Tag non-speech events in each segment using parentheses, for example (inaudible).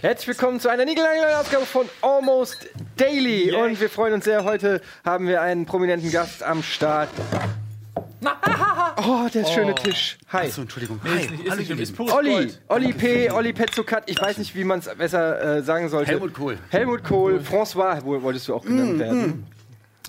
Herzlich willkommen zu einer niegellangen Ausgabe von Almost Daily. Und wir freuen uns sehr. Heute haben wir einen prominenten Gast am Start. Oh, der schöne Tisch. Hi. Achso, Entschuldigung. Nee, ist nicht, ist nicht, ist pures Olli. Olli P., Olli Petzokat, ich weiß nicht, wie man es besser äh, sagen sollte. Helmut Kohl. Helmut Kohl, François, wo wolltest du auch genannt werden.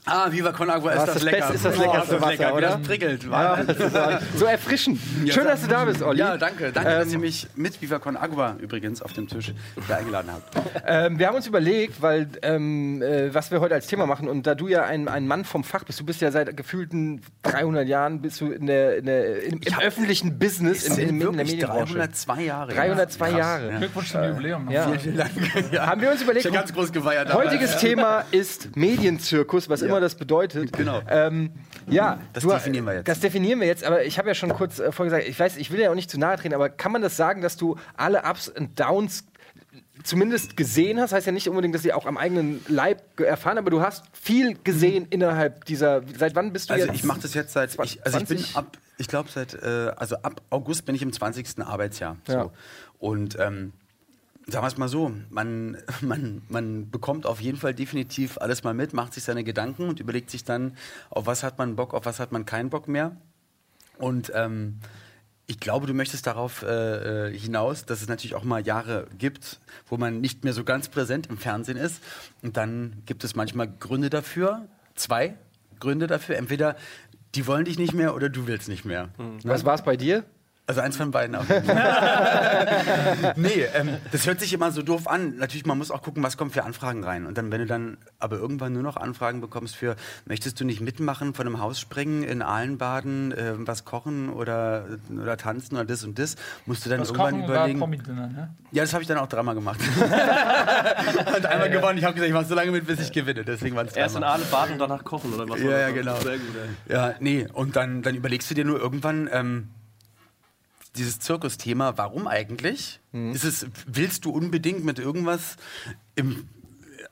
Ah, Viva Con Agua, ist das, das lecker. Beste- ist das Oh, leckerste ist das lecker, Wasser, das oder? prickelt. Ja, das ist äh, so erfrischend. Ja, Schön, dass du da bist, Olli. Ja, danke. Danke, dass Ähm, ihr mich mit Viva Con Agua übrigens auf dem Tisch hier eingeladen habt. Ähm, wir haben uns überlegt, weil ähm, äh, was wir heute als Thema machen und da du ja ein, ein Mann vom Fach bist, du bist ja seit gefühlten 300 Jahren bist du in der, in der, im, im öffentlichen Business, in, in, in der Medienbranche. 302 Jahre. 302 Krass, Jahre. Ja. Glückwunsch zum Jubiläum. Ja. Vielen, vielen Dank. Ja. Haben wir uns überlegt, Ich hab ganz groß gefeiert. dabei. heutiges Thema ist Medienzirkus, was immer das bedeutet. Genau. Ähm, ja, Das du- definieren wir jetzt. Das definieren wir jetzt, aber ich habe ja schon kurz äh, vorher gesagt, ich weiß, ich will ja auch nicht zu nahe treten, aber kann man das sagen, dass du alle Ups und Downs zumindest gesehen hast? Heißt ja nicht unbedingt, dass sie auch am eigenen Leib erfahren, aber du hast viel gesehen innerhalb dieser. Seit wann bist du Also jetzt? ich mache das jetzt seit, ich, also ich bin 20? ab, ich glaube seit, äh, also ab August bin ich im 20. Arbeitsjahr. Ja. So. Und ähm, sagen wir es mal so, man, (laughs) man, man bekommt auf jeden Fall definitiv alles mal mit, macht sich seine Gedanken und überlegt sich dann, auf was hat man Bock, auf was hat man keinen Bock mehr. Und ähm, ich glaube, du möchtest darauf äh, äh, hinaus, dass es natürlich auch mal Jahre gibt, wo man nicht mehr so ganz präsent im Fernsehen ist. Und dann gibt es manchmal Gründe dafür, zwei Gründe dafür. Entweder die wollen dich nicht mehr oder du willst nicht mehr. was war es bei dir? Also eins von beiden. Fall. (laughs) nee, ähm, das hört sich immer so doof an. Natürlich, man muss auch gucken, was kommt für Anfragen rein. Und dann, wenn du dann aber irgendwann nur noch Anfragen bekommst für, möchtest du nicht mitmachen, von einem Haus springen, in Aalen baden, äh, was kochen oder, oder tanzen oder das und das, musst du dann Das irgendwann Kochen war überlegen. Promi-Dinner, ne? Ja, das habe ich dann auch dreimal gemacht. (laughs) und einmal gewonnen. Ich habe gesagt, ich mache so lange mit, bis ich gewinne. Deswegen waren es Erst in dreimal. Aale baden und danach kochen, oder was? war Ja, ja, genau. Sehr gut, ey. Ja, nee, und dann, dann überlegst du dir nur irgendwann, ähm, dieses Zirkusthema, warum eigentlich? Ist es, willst du unbedingt mit irgendwas im,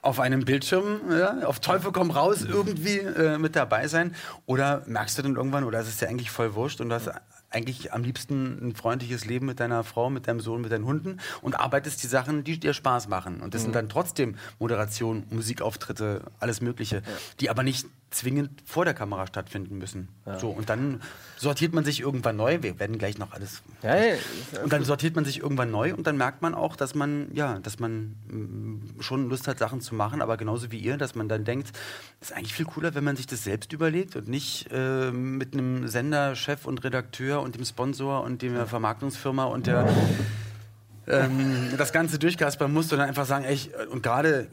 auf einem Bildschirm, ja, auf Teufel komm raus, irgendwie äh, mit dabei sein? Oder merkst du dann irgendwann, oder ist es dir eigentlich voll wurscht und du hast eigentlich am liebsten ein freundliches Leben mit deiner Frau, mit deinem Sohn, mit deinen Hunden und arbeitest die Sachen, die dir Spaß machen. Und das sind dann trotzdem Moderation, Musikauftritte, alles Mögliche, die aber nicht zwingend vor der Kamera stattfinden müssen. So, und dann sortiert man sich irgendwann neu. Wir werden gleich noch alles. Ja, ja, Und dann sortiert man sich irgendwann neu und dann merkt man auch, dass man, ja, dass man mm, schon Lust hat, Sachen zu machen, aber genauso wie ihr, dass man dann denkt, ist eigentlich viel cooler, wenn man sich das selbst überlegt und nicht äh, mit einem Sender, Chef und Redakteur und dem Sponsor und der Vermarktungsfirma und der ähm, das Ganze durchkaspern muss, sondern einfach sagen, ey, ich, und gerade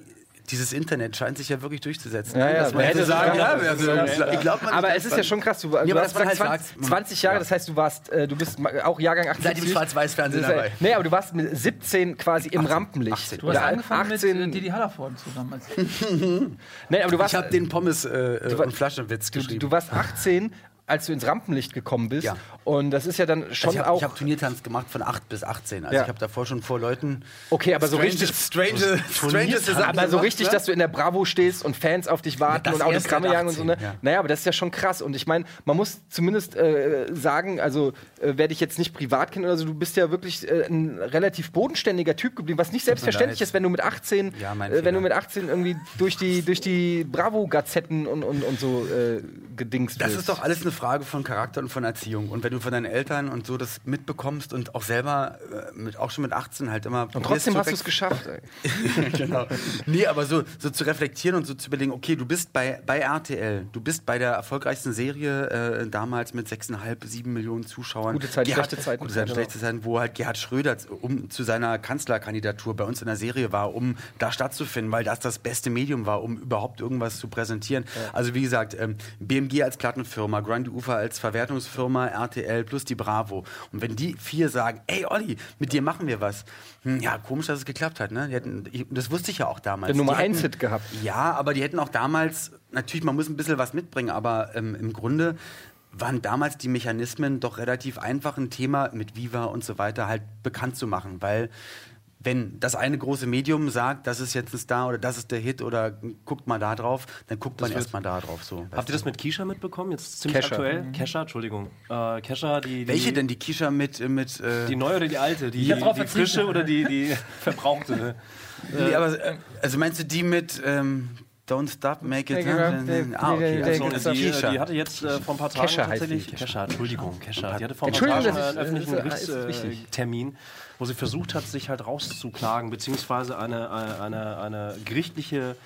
dieses Internet scheint sich ja wirklich durchzusetzen. Ja, ja, dass man man hätte hätte sagen, ja, sagen- also, ich glaube, aber es ist ja schon krass. Du, du aber hast man halt 20, sagt, 20 Jahre, ja. das heißt, du warst, äh, du bist auch Jahrgang 78. Seit dem Schwarz-Weiß-Fernsehen ja- dabei. Nee, aber du warst mit 17 quasi im Rampenlicht. 18. Du hast Oder angefangen 18. mit äh, Didi Hallervorden zusammen. (laughs) Nee, aber du warst, Ich habe den Pommes äh, war- und Flaschenwitz du, geschrieben. du warst 18, als du ins Rampenlicht gekommen bist. Ja. Und das ist ja dann schon also ich auch. habe hab Turniertanz gemacht von 8 bis 18. Also Ja. ich habe davor schon vor Leuten. Okay, aber so strange, richtig- Strange, (laughs) strange Sachen aber so gemacht, richtig, ne? dass du in der Bravo stehst und Fans auf dich warten Ja, das und Autogramme jagen und so. Ne? 18, ja. Naja, aber das ist ja schon krass. Und ich meine, man muss zumindest äh, sagen, also äh, wer dich jetzt nicht privat kennt oder so, du bist ja wirklich äh, ein relativ bodenständiger Typ geblieben, was nicht selbstverständlich ist, wenn du mit 18, Ja, mein äh, wenn du mit 18 irgendwie durch die, durch die Bravo-Gazetten und, und, und so äh, gedingst Das wirst. ist doch alles eine Frage von Charakter und von Erziehung. Und wenn du von deinen Eltern und so das mitbekommst und auch selber, äh, mit, auch schon mit 18 halt immer. und trotzdem hast du es geschafft. Ey. (laughs) genau. Nee, aber so, so zu reflektieren und so zu überlegen, okay, du bist bei, bei RTL, du bist bei der erfolgreichsten Serie äh, damals mit 6,5, 7 Millionen Zuschauern. Gute Zeit, Gerhard- schlechte Zeiten. Gute Zeit, Genau. schlechte Zeiten, wo halt Gerhard Schröder um, zu seiner Kanzlerkandidatur bei uns in der Serie war, um da stattzufinden, weil das das beste Medium war, um überhaupt irgendwas zu präsentieren. Also wie gesagt, ähm, BMG als Plattenfirma, Grundy Ufer als Verwertungsfirma, RTL plus die Bravo. Und wenn die vier sagen, ey Olli, mit dir machen wir was. Hm, ja, komisch, dass es geklappt hat. Ne? Hätten, ich, das wusste ich ja auch damals. Der Nummer Die hätten- 1 Hit gehabt. Ja, aber die hätten auch damals, natürlich, man muss ein bisschen was mitbringen, aber ähm, im Grunde waren damals die Mechanismen doch relativ einfach ein Thema mit Viva und so weiter halt bekannt zu machen, weil wenn das eine große Medium sagt, das ist jetzt ein Star oder das ist der Hit oder guckt mal da drauf, dann guckt man erstmal da drauf. So, Habt ihr das mit Kisha mitbekommen? Jetzt ziemlich Kesha. aktuell. Kesha, Entschuldigung. Äh, Kesha, die, die. Welche denn? Die Kisha mit. äh, mit äh, Die neue oder die alte? Die, die, drauf die frische oder die, die (laughs) verbrauchte? Ne? nee, aber, äh, also meinst du die mit ähm, Don't Stop, Make It? Ah, okay. Also, der- So, der- die, die hatte jetzt äh, vor ein paar Tagen Kesha heißt tatsächlich. Kesha, Entschuldigung, Kesha. Die hatte vor ein paar Entschuldigung, Tagen das einen öffentlichen das. Gerichtstermin, wo sie versucht hat, sich halt rauszuklagen, beziehungsweise eine, eine, eine, eine gerichtliche.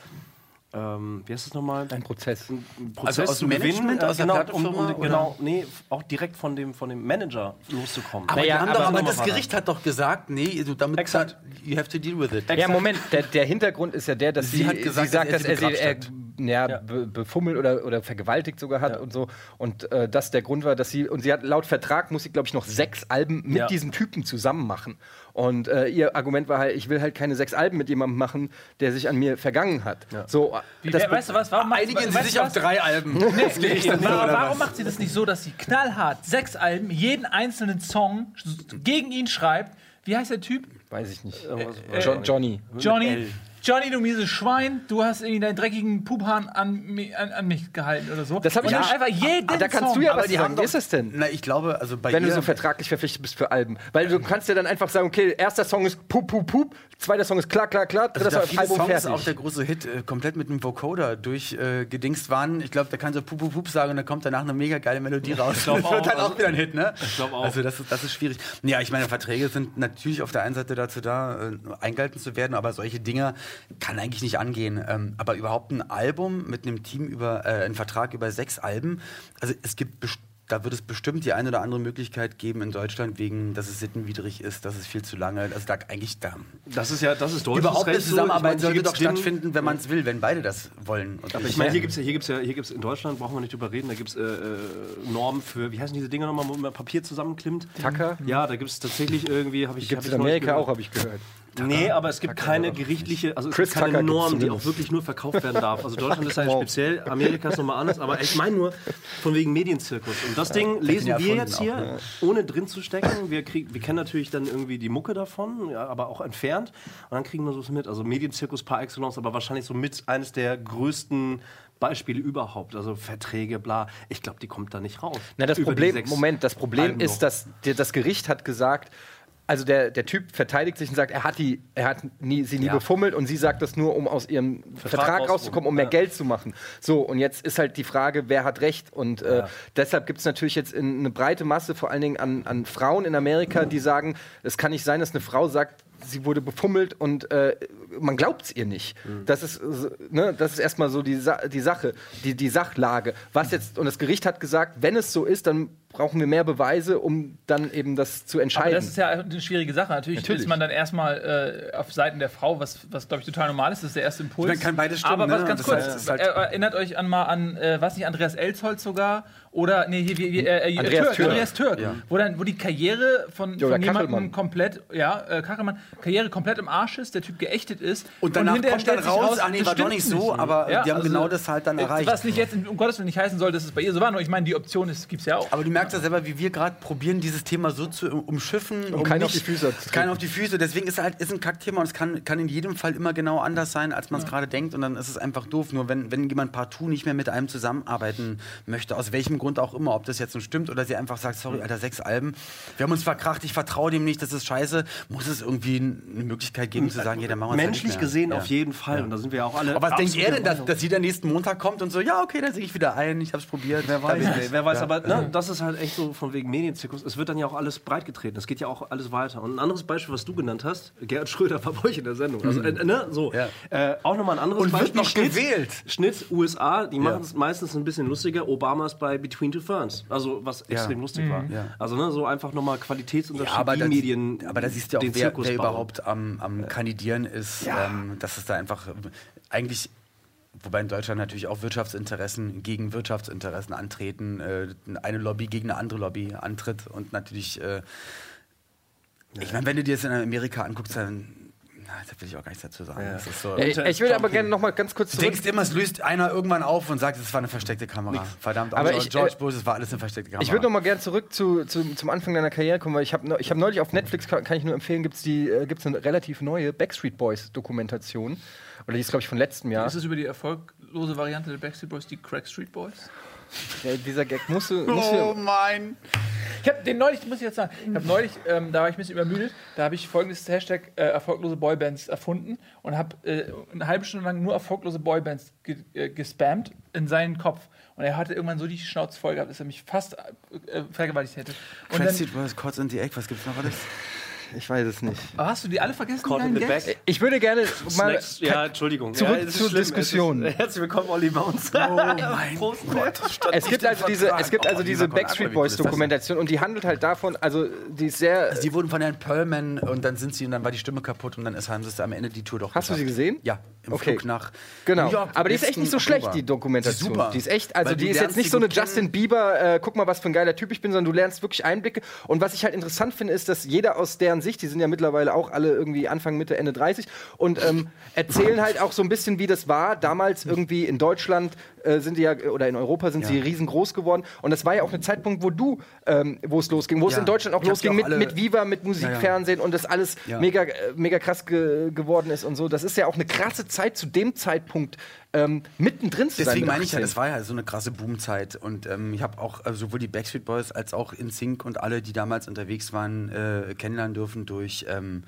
Ähm, wie heißt das nochmal? Ein Prozess. Einen Prozess Also aus zu dem gewinnen, Management, äh, aus der genau, um, um, genau, nee, auch direkt von dem, von dem Manager loszukommen. Aber, Naja, aber doch, aber das. Gericht hat doch gesagt, nee, du, damit Exakt. you have to deal with it. Ja, Moment, der, der Hintergrund ist ja der, dass Sie sie, hat gesagt, sie sagt, dass dass er er ja, Ja. Be, befummelt oder, oder vergewaltigt sogar hat Ja. und so. Und äh, das der Grund war, dass sie, und sie hat laut Vertrag, muss sie, glaube ich, noch sechs Alben mit Ja. diesem Typen zusammen machen. Und äh, ihr Argument war halt, ich will halt keine sechs Alben mit jemandem machen, der sich an mir vergangen hat. So, Wie, das wer, weißt du was? Warum macht, Einigen Sie sich auf drei Alben. Nee, aber warum macht sie das nicht so, dass sie knallhart sechs Alben, jeden einzelnen Song gegen ihn schreibt? Wie heißt der Typ? weiß ich nicht. Irgendwas- Jo Johnny. Johnny. Johnny, du mieses Schwein, du hast irgendwie deinen dreckigen Pupahn an, an, an mich gehalten oder so. Das hab ich dann einfach jeden Ah, da kannst Song. du ja Aber was sagen. Wie ist es denn? Na, ich glaube, also bei Wenn ihr, du so vertraglich verpflichtet bist für Alben. Weil du kannst ja dann einfach sagen, okay, erster Song ist Pup, Pup, Pup, zweiter Song ist klar, klar, klar, dritter also Song viele Album Songs fertig. auch der große Hit äh, komplett mit einem Vocoder durchgedingst äh, waren. Ich glaube, da kannst du Pup, Pup, Pup sagen und dann kommt danach eine mega geile Melodie raus. Ich glaub das (laughs) wird auch, dann auch also- wieder ein Hit, ne? Ich glaub auch. Also das ist, das ist schwierig. Ja, ich meine, Verträge sind natürlich auf der einen Seite dazu da, äh, eingehalten zu werden, aber solche Dinge kann eigentlich nicht angehen. Ähm, aber überhaupt ein Album mit einem Team über, äh, einen Vertrag über sechs Alben, also es gibt da wird es bestimmt die eine oder andere Möglichkeit geben in Deutschland, wegen, dass es sittenwidrig ist, dass es viel zu lange, also da eigentlich da. Das ist ja, das ist deutsches Überhaupt eine so. Zusammenarbeit Ich meine, sollte hier doch stattfinden, wenn man es will, wenn beide das wollen. Und Ich meine, hier gibt es ja, hier gibt's ja, hier gibt's in Deutschland, brauchen wir nicht drüber reden, da gibt es äh, äh, Normen für, wie heißen diese Dinger nochmal, wo man Papier zusammenklimmt? Tacker? Ja, da gibt es tatsächlich irgendwie, habe ich Gibt hab es ich in Amerika auch, habe ich gehört. Nee, aber es gibt keine gerichtliche, also es Chris gibt keine Tucker Norm, die auch wirklich nur verkauft werden darf. Also Deutschland ist ja (laughs) Wow. speziell, Amerika ist nochmal anders, aber ich meine nur von wegen Medienzirkus. Und das Ding lesen wir jetzt hier, ohne drin zu stecken. Wir, krieg, wir kennen natürlich dann irgendwie die Mucke davon, ja, aber auch entfernt. Und dann kriegen wir sowas mit. Also Medienzirkus par excellence, aber wahrscheinlich so mit eines der größten Beispiele überhaupt. Also Verträge, bla. Ich glaube, die kommt da nicht raus. Na, das Über Problem, Moment, das Problem Alben ist, dass das Gericht hat gesagt, also der, der Typ verteidigt sich und sagt, er hat, die, er hat nie, sie nie Ja. befummelt und sie sagt das nur, um aus ihrem Vertrag, rauszukommen, rauszukommen, um mehr ja. Geld zu machen. So, und jetzt ist halt die Frage, wer hat Recht? Und äh, deshalb gibt es natürlich jetzt in, eine breite Masse, vor allen Dingen an, an Frauen in Amerika, die sagen, es kann nicht sein, dass eine Frau sagt, sie wurde befummelt und äh, man glaubt es ihr nicht. Das ist, äh, ne, das ist erstmal so die, Sa die Sache, die, die Sachlage. Was jetzt, und das Gericht hat gesagt, wenn es so ist, dann brauchen wir mehr Beweise, um dann eben das zu Aber entscheiden. das ist ja eine schwierige Sache. Natürlich, Natürlich. ist man dann erstmal äh, auf Seiten der Frau, was, was glaube ich total normal ist. Das ist der erste Impuls. Man kann beides stimmen, Aber was ne? ganz Das kurz, heißt, halt- äh, erinnert euch an mal an, äh, was nicht, Andreas Elsholz sogar oder nee, hier, wie, wie, äh, Andreas Türk, Türk. Andreas Türk, wo dann, wo die Karriere von, Ja, von jemandem komplett, ja, äh, Kachelmann, Karriere komplett im Arsch ist, der Typ geächtet ist Und danach hinterher kommt dann sich raus, ah nee, das war doch nicht so, aber Ja, die haben also, genau das halt dann äh, erreicht. Was nicht jetzt, um Gottes Willen nicht heißen soll, dass es bei ihr so war, nur ich meine, die Option gibt es ja auch. Aber du merkst ja selber, wie wir gerade probieren, dieses Thema so zu umschiffen. Um, keinen auf nicht- die Füße zu Keinen auf die Füße. Deswegen ist es halt ist ein Kackthema und es kann, kann in jedem Fall immer genau anders sein, als man es gerade denkt. Und dann ist es einfach doof. Nur wenn, wenn jemand partout nicht mehr mit einem zusammenarbeiten möchte, aus welchem Grund auch immer, ob das jetzt nun stimmt oder sie einfach sagt, sorry, Alter, sechs Alben, wir haben uns verkracht, ich vertraue dem nicht, das ist scheiße, muss es irgendwie eine Möglichkeit geben zu sagen, ja, dann machen wir es Menschlich mehr. gesehen Ja. auf jeden Fall. Und da sind wir ja auch alle. Aber was denkt er denn, dass, dass sie dann nächsten Montag kommt und so, ja, okay, dann singe ich wieder ein, ich hab's probiert. Wer weiß, ey, wer weiß, aber ne, das ist halt echt so von wegen Medienzirkus. Es wird dann ja auch alles breitgetreten. Es geht ja auch alles weiter. Und ein anderes Beispiel, was du genannt hast, Gerhard Schröder (laughs) war bei euch in der Sendung. Also, äh, ne, so. Ja. Äh, auch nochmal ein anderes Und wird Beispiel. noch gewählt. Schnitt USA, die machen es meistens ein bisschen lustiger. Obama ist bei Between Two Ferns. Also, was extrem lustig war. Ja. Also, ne, so einfach nochmal Qualitätsunterschied, Ja, aber, wie da, Medien. aber da siehst du auch, den wer, Zirkus wer überhaupt am, am Kandidieren ist. Ähm, dass es da einfach eigentlich, wobei in Deutschland natürlich auch Wirtschaftsinteressen gegen Wirtschaftsinteressen antreten, äh, eine Lobby gegen eine andere Lobby antritt und natürlich, äh, ich meine, wenn du dir das in Amerika anguckst, dann da will ich auch gar nichts dazu sagen. Das ist so, Ich, ich will aber gerne noch mal ganz kurz Du zurück. denkst immer, es löst einer irgendwann auf und sagt, es war eine versteckte Kamera. Verdammt, Aber ich, George äh, Bush, es war alles eine versteckte Kamera. Ich würde noch mal gerne zurück zu, zu, zum Anfang deiner Karriere kommen, weil ich habe ich hab neulich auf Netflix, kann, kann ich nur empfehlen, gibt es äh, gibt's eine relativ neue Backstreet Boys Dokumentation. Oder die ist, glaube ich, von letztem Jahr. Ist es über die erfolglose Variante der Backstreet Boys, die Crack Street Boys? Ja, dieser Gag musst du. Musst Oh du mein. Ich habe den neulich, muss ich jetzt sagen, ich habe neulich, ähm, da war ich ein bisschen übermüdet, da habe ich folgendes Hashtag äh, erfolglose Boybands erfunden und habe äh, eine halbe Stunde lang nur erfolglose Boybands ge äh, gespammt in seinen Kopf. Und er hatte irgendwann so die Schnauze voll gehabt, dass er mich fast äh, vergewaltigt hätte. Und dann, Crazy Boys, Cots in the Egg, was gibt's noch alles? (laughs) ich weiß es nicht. Aber hast du die alle vergessen? Caught in the Gags? back. Ich würde gerne mal. Snacks, ja, Entschuldigung. Zurück ja, es ist zur schlimm. Diskussion. Es ist, (laughs) herzlich willkommen, Olli, bei uns. Oh (laughs) mein Prost. Es gibt also diese, es gibt also diese Backstreet Boys Dokumentation und die handelt halt davon, also die ist sehr. Sie wurden von Herrn Pearlman und dann sind sie und dann war die Stimme kaputt und dann ist, haben sie es am Ende die Tour doch Hast du sie geschafft. gesehen? Ja, im Okay. Flug nach Genau. New York. Aber die ist echt nicht so schlecht, die Dokumentation. Die ist super. Die ist echt, also Weil die ist jetzt nicht so eine Justin Bieber, äh, guck mal, was für ein geiler Typ ich bin, sondern du lernst wirklich Einblicke. Und was ich halt interessant finde, ist, dass jeder aus deren Sicht, die sind ja mittlerweile auch alle irgendwie Anfang, Mitte, Ende 30 und ähm, erzählen halt auch so ein bisschen, wie das war. Damals irgendwie in Deutschland äh, sind die ja, oder in Europa sind sie riesengroß geworden. Und das war ja auch ein Zeitpunkt, wo du, ähm, wo es losging, wo es Ja. in Deutschland auch Ich losging mit, auch alle- mit Viva, mit Musik, Ja, ja. Fernsehen und das alles Ja. mega, äh, mega krass ge geworden ist und so. Das ist ja auch eine krasse Zeit zu dem Zeitpunkt ähm, mittendrin zu sein. Deswegen meine ich ja, 18. das war ja so eine krasse Boomzeit. Und ähm, ich habe auch äh, sowohl die Backstreet Boys als auch InSync und alle, die damals unterwegs waren, äh, kennenlernen dürfen durch, ähm,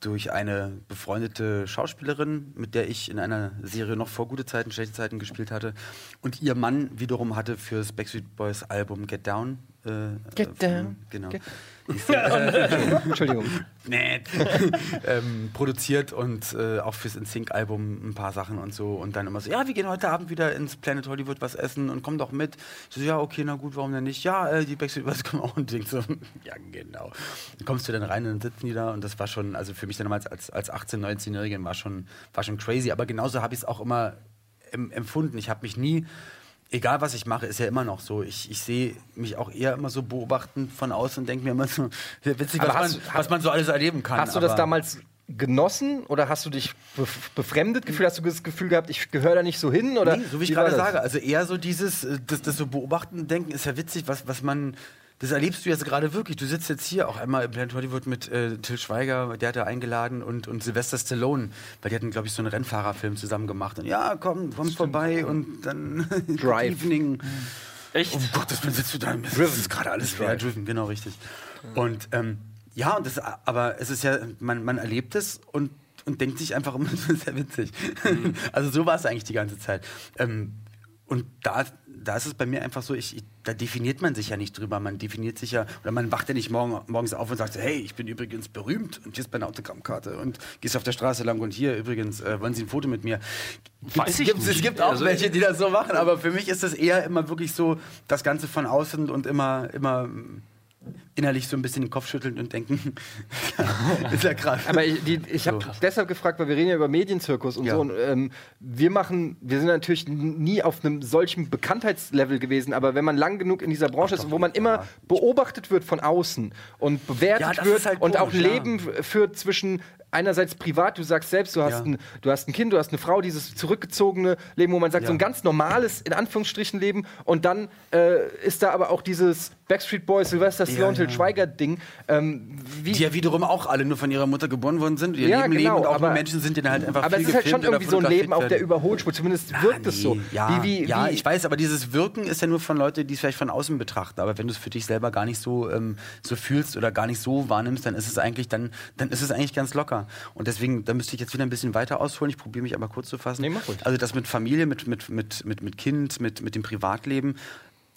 durch eine befreundete Schauspielerin, mit der ich in einer Serie noch vor gute Zeiten, schlechte Zeiten gespielt hatte. Und ihr Mann wiederum hatte fürs Backstreet Boys Album Get Down. Äh, Get äh, Down. Genau. Get- (laughs) (laughs) Entschuldigung. Nee. (laughs) ähm, produziert und äh, auch fürs InSync-Album ein paar Sachen und so. Und dann immer so, ja, wir gehen heute Abend wieder ins Planet Hollywood was essen und komm doch mit. Ich so, ja, okay, na gut, warum denn nicht? Ja, äh, die Backstreet Boys kommen auch und denk so, ja, genau. Dann kommst du dann rein und dann sitzen die da und das war schon, also für mich damals als, als 18-, 19-Jährigen war schon, war schon crazy. Aber genauso habe ich es auch immer em empfunden. Ich habe mich nie egal was ich mache, ist ja immer noch so. Ich, ich sehe mich auch eher immer so beobachtend von außen und denke mir immer so, (laughs) witzig, was man, du- was man so alles erleben kann. Hast du das damals genossen oder hast du dich bef befremdet gefühlt? Hast du das Gefühl gehabt, ich gehöre da nicht so hin? Oder Nee, so wie ich gerade sage, also eher so dieses, äh, das, das so beobachten denken, ist ja witzig, was, was man, das erlebst du jetzt gerade wirklich. Du sitzt jetzt hier auch einmal im Planet Hollywood mit äh, Till Schweiger, der hat da eingeladen und, und Sylvester Stallone, weil die hatten, glaube ich, so einen Rennfahrerfilm zusammen gemacht. Und ja, komm, komm vorbei und dann (laughs) Drive. Evening. Echt? Um Gottes Willen sitzt du da. Das ist gerade alles schwer. Driven, genau, richtig. Und ähm, ja, und das, aber es ist ja, man, man erlebt es und, und denkt sich einfach immer, (laughs) das ist ja witzig. also so war es eigentlich die ganze Zeit. Ähm, und da, da ist es bei mir einfach so, ich, ich, da definiert man sich ja nicht drüber. Man definiert sich ja, oder man wacht ja nicht morgen, morgens auf und sagt, hey, ich bin übrigens berühmt und hier ist meine Autogrammkarte und gehst auf der Straße lang und hier übrigens, äh, wollen Sie ein Foto mit mir? Weiß ich Gibt's- Es gibt auch Also- welche, die das so machen, aber für mich ist es eher immer wirklich so, das Ganze von außen und immer, immer innerlich so ein bisschen den Kopf schütteln und denken, (laughs) ist ja krass. Aber ich, die, ich habe So. deshalb gefragt, weil wir reden ja über Medienzirkus und Ja. so. Und, ähm, wir machen, wir sind natürlich nie auf einem solchen Bekanntheitslevel gewesen, aber wenn man lang genug in dieser Branche ist, wo man immer beobachtet wird von außen und bewertet Ja, wird halt und auch ein komisch, ja. Leben führt zwischen einerseits privat, du sagst selbst, du hast, Ja. ein, du hast ein Kind, du hast eine Frau, dieses zurückgezogene Leben, wo man sagt, Ja. so ein ganz normales, in Anführungsstrichen, Leben und dann äh, ist da aber auch dieses Backstreet Boys, Sylvester Stallone, Till ja. Schweiger-Ding. Ähm, wie, die ja wiederum auch alle nur von ihrer Mutter geboren worden sind, ihr Ja, Leben genau, leben und auch aber- Menschen sind, die dann halt einfach Aber viel es ist halt schon gefilmt oder irgendwie so ein Leben auf der. Überholspur. Zumindest wirkt es so. Nee, Ja, wie, wie, ja wie, ich weiß, aber dieses Wirken ist ja nur von Leuten, die es vielleicht von außen betrachten. Aber wenn du es für dich selber gar nicht so, ähm, so fühlst oder gar nicht so wahrnimmst, dann ist es eigentlich, dann, dann ist es eigentlich ganz locker. Und deswegen, da müsste ich jetzt wieder ein bisschen weiter ausholen. Ich probiere mich aber kurz zu fassen. Nee, mach ruhig. Also das mit Familie, mit, mit, mit, mit, mit Kind, mit, mit dem Privatleben.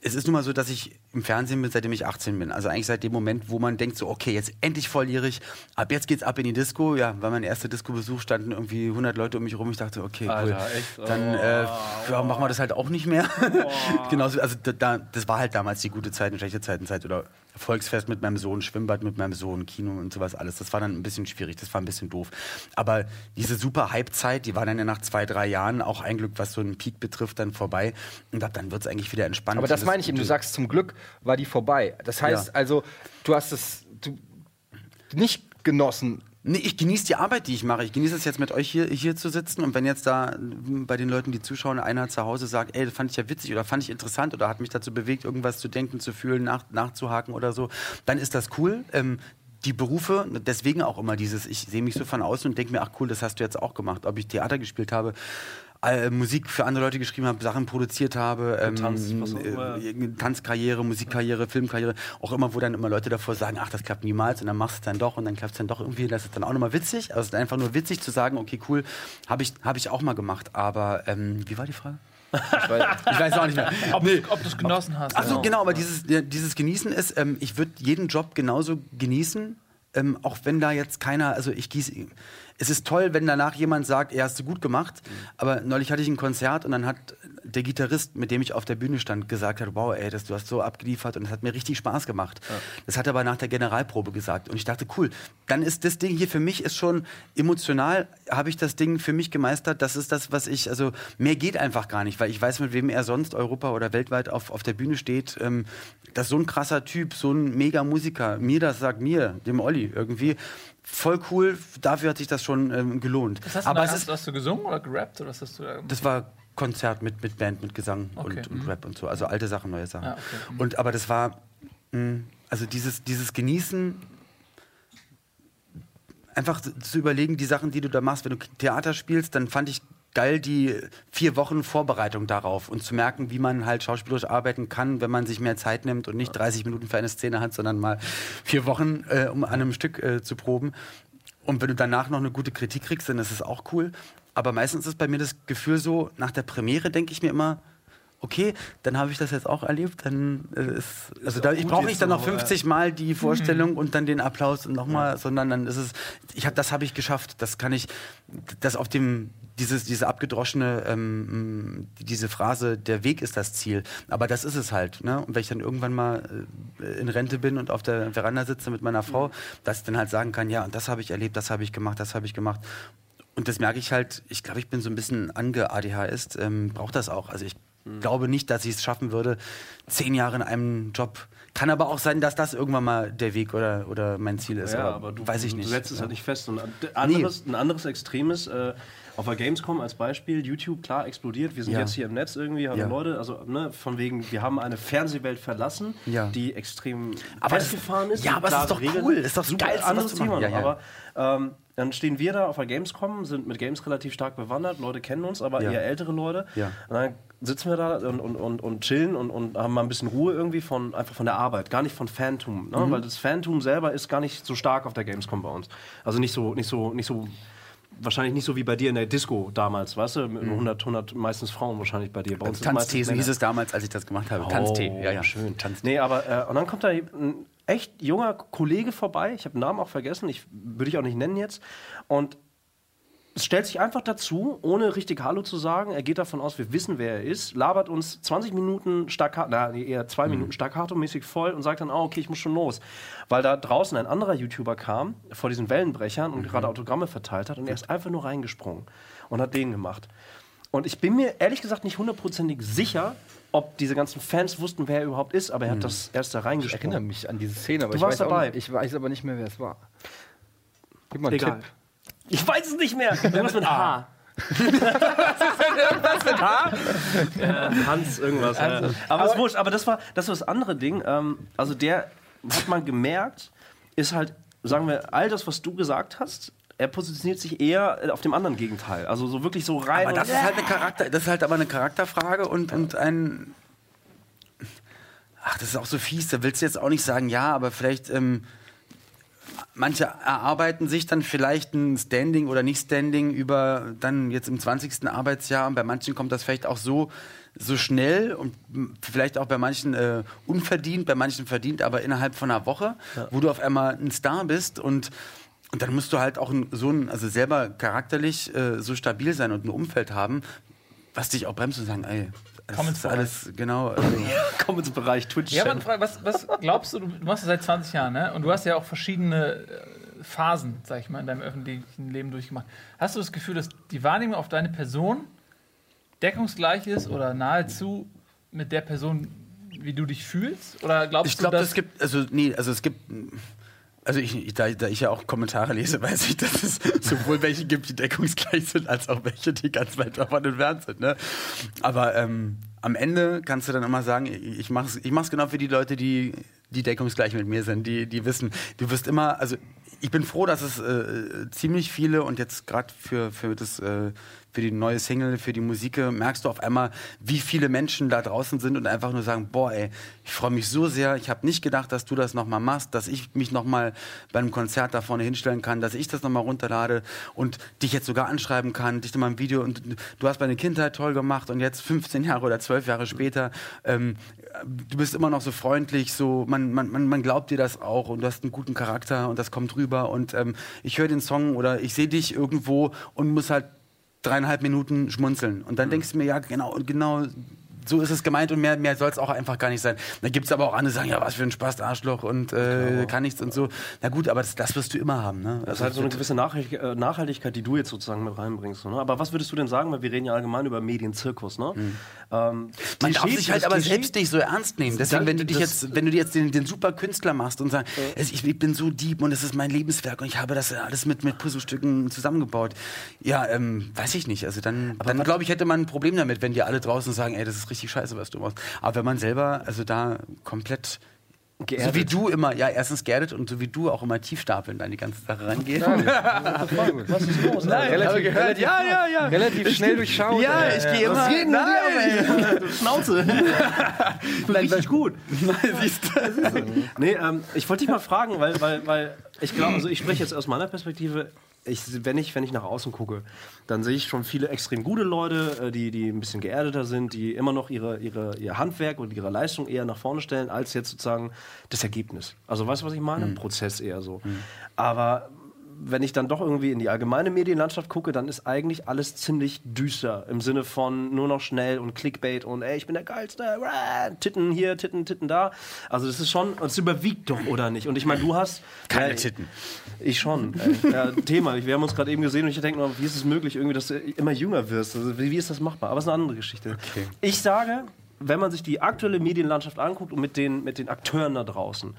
Es ist nun mal so, dass ich im Fernsehen bin, seitdem ich 18 bin. Also eigentlich seit dem Moment, wo man denkt, so, okay, jetzt endlich volljährig, ab jetzt geht's ab in die Disco. Ja, bei meinem ersten Disco-Besuch standen irgendwie 100 Leute um mich rum. Ich dachte, okay, cool. Alter, echt? Dann Oh. äh, ja, machen wir das halt auch nicht mehr. (laughs) Genauso, also da, da, das war halt damals die gute Zeit und schlechte Zeitenzeit oder Volksfest mit meinem Sohn, Schwimmbad mit meinem Sohn, Kino und sowas alles. Das war dann ein bisschen schwierig, das war ein bisschen doof. Aber diese super Hype-Zeit, die war dann ja nach zwei, drei Jahren auch ein Glück, was so einen Peak betrifft, dann vorbei. Und ab dann wird es eigentlich wieder entspannt. aber das meine ich eben. Du sagst, zum Glück war die vorbei. Das heißt Ja. also, du hast es du, nicht genossen, Nee, ich genieße die Arbeit, die ich mache. Ich genieße es jetzt mit euch hier, hier zu sitzen und wenn jetzt da bei den Leuten, die zuschauen, einer zu Hause sagt, ey, das fand ich ja witzig oder fand ich interessant oder hat mich dazu bewegt, irgendwas zu denken, zu fühlen, nach, nachzuhaken oder so, dann ist das cool. Ähm, die Berufe, deswegen auch immer dieses, ich sehe mich so von außen und denke mir, ach cool, das hast du jetzt auch gemacht. Ob ich Theater gespielt habe, äh, Musik für andere Leute geschrieben habe, Sachen produziert habe, ähm, auch immer. äh, Tanzkarriere, Musikkarriere, Filmkarriere, auch immer, wo dann immer Leute davor sagen, ach, das klappt niemals und dann machst du es dann doch und dann klappt es dann doch irgendwie, das ist dann auch nochmal witzig. Also es ist einfach nur witzig zu sagen, okay, cool, habe ich, hab ich auch mal gemacht. Aber ähm, wie war die Frage? Ich weiß, Ich weiß auch nicht mehr. Ob, ob du es genossen hast. Achso, genau, aber dieses, dieses Genießen ist, ähm, ich würde jeden Job genauso genießen, ähm, auch wenn da jetzt keiner, also ich gieße. Es ist toll, wenn danach jemand sagt, er hast du gut gemacht, aber neulich hatte ich ein Konzert und dann hat der Gitarrist, mit dem ich auf der Bühne stand, gesagt hat, wow, ey, das, du hast so abgeliefert und es hat mir richtig Spaß gemacht. Das hat er aber nach der Generalprobe gesagt und ich dachte, cool, dann ist das Ding hier für mich ist schon emotional, habe ich das Ding für mich gemeistert, das ist das, was ich, also mehr geht einfach gar nicht, weil ich weiß, mit wem er sonst Europa oder weltweit auf, auf der Bühne steht, ähm, das ist so ein krasser Typ, so ein mega Musiker, mir das sagt mir, dem Olli irgendwie, voll cool, dafür hat sich das schon ähm, gelohnt. Was hast du aber da, es hast, ist, hast du gesungen oder gerappt? Oder was hast du da gemacht? das war Konzert mit, mit Band, mit Gesang Okay, und, und Rap und so, also alte Sachen, neue Sachen. Ja, okay, Und aber das war, mh, also dieses, dieses Genießen, einfach zu- zu überlegen, die Sachen, die du da machst, wenn du Theater spielst, dann fand ich geil die vier Wochen Vorbereitung darauf und zu merken, wie man halt schauspielerisch arbeiten kann, wenn man sich mehr Zeit nimmt und nicht 30 Minuten für eine Szene hat, sondern mal vier Wochen, äh, um an einem Stück äh, zu proben. Und wenn du danach noch eine gute Kritik kriegst, dann ist es auch cool. Aber meistens ist bei mir das Gefühl so, nach der Premiere denke ich mir immer, okay, dann habe ich das jetzt auch erlebt, dann äh, ist, also da, ich brauche nicht dann noch so, äh, 50 Mal die Vorstellung und dann den Applaus und nochmal, sondern dann ist es, ich habe, das habe ich geschafft, das kann ich, das auf dem, dieses, diese abgedroschene, ähm, diese Phrase, der Weg ist das Ziel, aber das ist es halt, ne? Und wenn ich dann irgendwann mal äh, in Rente bin und auf der Veranda sitze mit meiner Frau, dass ich dann halt sagen kann, ja, und das habe ich erlebt, das habe ich gemacht, das habe ich gemacht. Und das merke ich halt, ich glaube, ich bin so ein bisschen ange-ADHS, ähm, brauche das auch. Also ich glaube nicht, dass ich es schaffen würde, zehn Jahre in einem Job. Kann aber auch sein, dass das irgendwann mal der Weg oder, oder mein Ziel ist. Ja, aber du, weiß ich du, nicht. setzt es ja. halt nicht fest. Und ein anderes, ein anderes Extremes, äh, auf der Gamescom als Beispiel, YouTube, klar, explodiert. Wir sind Ja. jetzt hier im Netz irgendwie, haben Ja. Leute, also ne, von wegen, wir haben eine Fernsehwelt verlassen, Ja. die extrem Aber festgefahren ist. ja, aber es ist doch Regeln cool, ist doch super was anderes zu Thema. Aber ähm, dann stehen wir da auf der Gamescom, sind mit Games relativ stark bewandert, Leute kennen uns, aber eher ältere Leute. Ja. Und dann sitzen wir da und, und, und, und chillen und, und haben mal ein bisschen Ruhe irgendwie von einfach von der Arbeit, gar nicht von Phantom, Mhm. ne? weil das Phantom selber ist gar nicht so stark auf der Gamescom bei uns. Also nicht so, nicht so, nicht so wahrscheinlich nicht so wie bei dir in der Disco damals, weißt du, mit 100, 100 meistens Frauen wahrscheinlich bei dir. Bei uns Tanztee, so hieß es damals, als ich das gemacht habe. Tanztee, ja, ja. Oh, schön. Tanztee. Nee, aber äh, und dann kommt da ein echt junger Kollege vorbei. Ich habe den Namen auch vergessen. Ich würde ich auch nicht nennen jetzt. Und es stellt sich einfach dazu, ohne richtig Hallo zu sagen. Er geht davon aus, wir wissen, wer er ist, labert uns 20 Minuten staccato, na, nee, eher zwei Minuten staccato-mäßig voll und sagt dann, oh, okay, ich muss schon los. Weil da draußen ein anderer YouTuber kam, vor diesen Wellenbrechern und gerade Autogramme verteilt hat und er ist einfach nur reingesprungen und hat den gemacht. Und ich bin mir ehrlich gesagt nicht hundertprozentig sicher, ob diese ganzen Fans wussten, wer er überhaupt ist, aber er hat das erst da Ich erinnere reingesprungen. mich an diese Szene, aber Du ich, warst weiß dabei. Auch, nicht- ich weiß aber nicht mehr, wer es war. Gib mal einen Egal. Tipp. Ich weiß es nicht mehr. (laughs) Irgendwas mit H. Äh, Hans, irgendwas. ja. Aber, ist wurscht. Aber das war das, war das andere Ding. Ähm, also der hat man gemerkt, ist halt, sagen wir, all das, was du gesagt hast. Er positioniert sich eher auf dem anderen Gegenteil. Also so wirklich so rein. Aber das ist halt eine Charakter, das ist halt aber eine Charakterfrage und, und ein. Ach, das ist auch so fies. Da willst du jetzt auch nicht sagen, ja, aber vielleicht. Ähm, manche erarbeiten sich dann vielleicht ein Standing oder nicht Standing über dann jetzt im 20. Arbeitsjahr. Und bei manchen kommt das vielleicht auch so so schnell und vielleicht auch bei manchen äh, unverdient, bei manchen verdient, aber innerhalb von einer Woche, wo du auf einmal ein Star bist. Und und dann musst du halt auch ein, so ein, also selber charakterlich äh, so stabil sein und ein Umfeld haben, was dich auch bremst und sagen, ey, ist alles genau. Also, (laughs) komm ins Bereich Twitch. Ja, aber eine Frage, was, was glaubst du, du machst das seit 20 Jahren, ne? Und du hast ja auch verschiedene äh, Phasen, sag ich mal, in deinem öffentlichen Leben durchgemacht. Hast du das Gefühl, dass die Wahrnehmung auf deine Person deckungsgleich ist oder nahezu mit der Person, wie du dich fühlst? Oder glaubst ich glaube, du, dass es gibt, also nee, also es gibt, Also ich, da, da ich ja auch Kommentare lese, (laughs) weiß ich, dass es sowohl welche gibt, die deckungsgleich sind, als auch welche, die ganz weit davon entfernt sind. Ne? Aber ähm, am Ende kannst du dann immer sagen, ich mach's, ich mach's genau für die Leute, die, die deckungsgleich mit mir sind, die, die wissen, du wirst immer, also ich bin froh, dass es äh, ziemlich viele und jetzt gerade für, für das äh, für die neue Single, für die Musik, merkst du auf einmal, wie viele Menschen da draußen sind und einfach nur sagen, boah, ey, ich freue mich so sehr, ich habe nicht gedacht, dass du das nochmal machst, dass ich mich nochmal bei einem Konzert da vorne hinstellen kann, dass ich das nochmal runterlade und dich jetzt sogar anschreiben kann, dich nochmal ein Video und du hast meine Kindheit toll gemacht und jetzt 15 Jahre oder 12 Jahre später, ähm, du bist immer noch so freundlich, so man, man, man, glaubt dir das auch und du hast einen guten Charakter und das kommt rüber und ähm, ich höre den Song oder ich sehe dich irgendwo und muss halt dreieinhalb Minuten schmunzeln. Und dann mhm. denkst du mir, ja, genau, genau so ist es gemeint und mehr, mehr soll es auch einfach gar nicht sein. Da gibt es aber auch andere, die sagen, ja, was für ein Spaß, Arschloch und äh, kann nichts und so. Na gut, aber das, das wirst du immer haben. Ne? Das ist halt so eine gewisse äh, Nachhaltigkeit, die du jetzt sozusagen mit reinbringst. Ne? Aber was würdest du denn sagen, weil wir reden ja allgemein über Medienzirkus, ne? Mhm. Ähm, Man darf sich halt aber selbst nicht so ernst nehmen. Deswegen, wenn du dich jetzt, wenn du jetzt den, den super Künstler machst und sagst, äh. ich, ich, bin so deep und es ist mein Lebenswerk und ich habe das alles mit, mit Puzzlestücken zusammengebaut. Ja, ähm, weiß ich nicht. Also dann, dann glaube ich, hätte man ein Problem damit, wenn die alle draußen sagen, ey, das ist richtig scheiße, was du machst. Aber wenn man selber, also da komplett Geerdet. So wie du immer, ja, erstens geerdet und so wie du auch immer tief stapeln an die ganze Sache rangehst. Was ist los? Nein, relativ, gehört, relativ, ja, ja, ja. Relativ ich, schnell durchschaut. Ja, ich gehe immer. Was geht nein, (laughs) du Schnauze. (laughs) richtig gut. (laughs) Nein, siehst du. Nee, ähm, ich wollte dich mal fragen, weil, weil, weil ich glaube, also ich spreche jetzt aus meiner Perspektive ich, wenn, ich, wenn ich nach außen gucke, dann sehe ich schon viele extrem gute Leute, äh, die, die ein bisschen geerdeter sind, die immer noch ihre, ihre, ihr Handwerk und ihre Leistung eher nach vorne stellen, als jetzt sozusagen das Ergebnis. Also weißt du, was ich meine? Mhm. Prozess eher so. Mhm. Aber wenn ich dann doch irgendwie in die allgemeine Medienlandschaft gucke, dann ist eigentlich alles ziemlich düster im Sinne von nur noch schnell und Clickbait und ey, ich bin der geilste, Titten hier, Titten, Titten da. Also das ist schon, es überwiegt doch oder nicht? Und ich meine, du hast keine ja, Titten. Ich schon. ja, (laughs) Thema. Wir haben uns gerade eben gesehen und ich denke noch, wie ist es möglich, irgendwie, dass du immer jünger wirst? Also, wie, wie ist das machbar? Aber es ist eine andere Geschichte. Okay. Ich sage, wenn man sich die aktuelle Medienlandschaft anguckt und mit den, mit den Akteuren da draußen,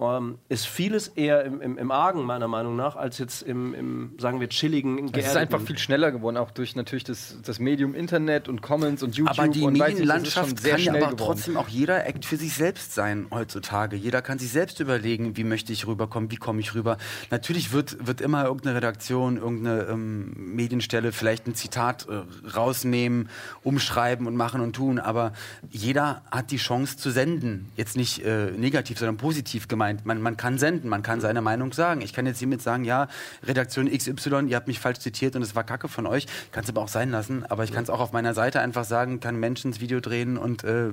ähm, ist vieles eher im, im, im, Argen, meiner Meinung nach, als jetzt im, im sagen wir, chilligen, Es ist einfach viel schneller geworden, auch durch natürlich das, das Medium Internet und Comments und YouTube. Aber die und Medienlandschaft kann ja aber geworden. trotzdem auch jeder Act für sich selbst sein heutzutage. Jeder kann sich selbst überlegen, wie möchte ich rüberkommen, wie komme ich rüber. Natürlich wird, wird immer irgendeine Redaktion, irgendeine ähm, Medienstelle vielleicht ein Zitat äh, rausnehmen, umschreiben und machen und tun, aber jeder hat die Chance zu senden. Jetzt nicht äh, negativ, sondern positiv gemeint gemeint. Man, man kann senden, man kann seine Meinung sagen. Ich kann jetzt hiermit sagen, ja, Redaktion XY, ihr habt mich falsch zitiert und es war Kacke von euch. Kann es aber auch sein lassen. Aber ich kann es auch auf meiner Seite einfach sagen, kann Menschen ins Video drehen und äh,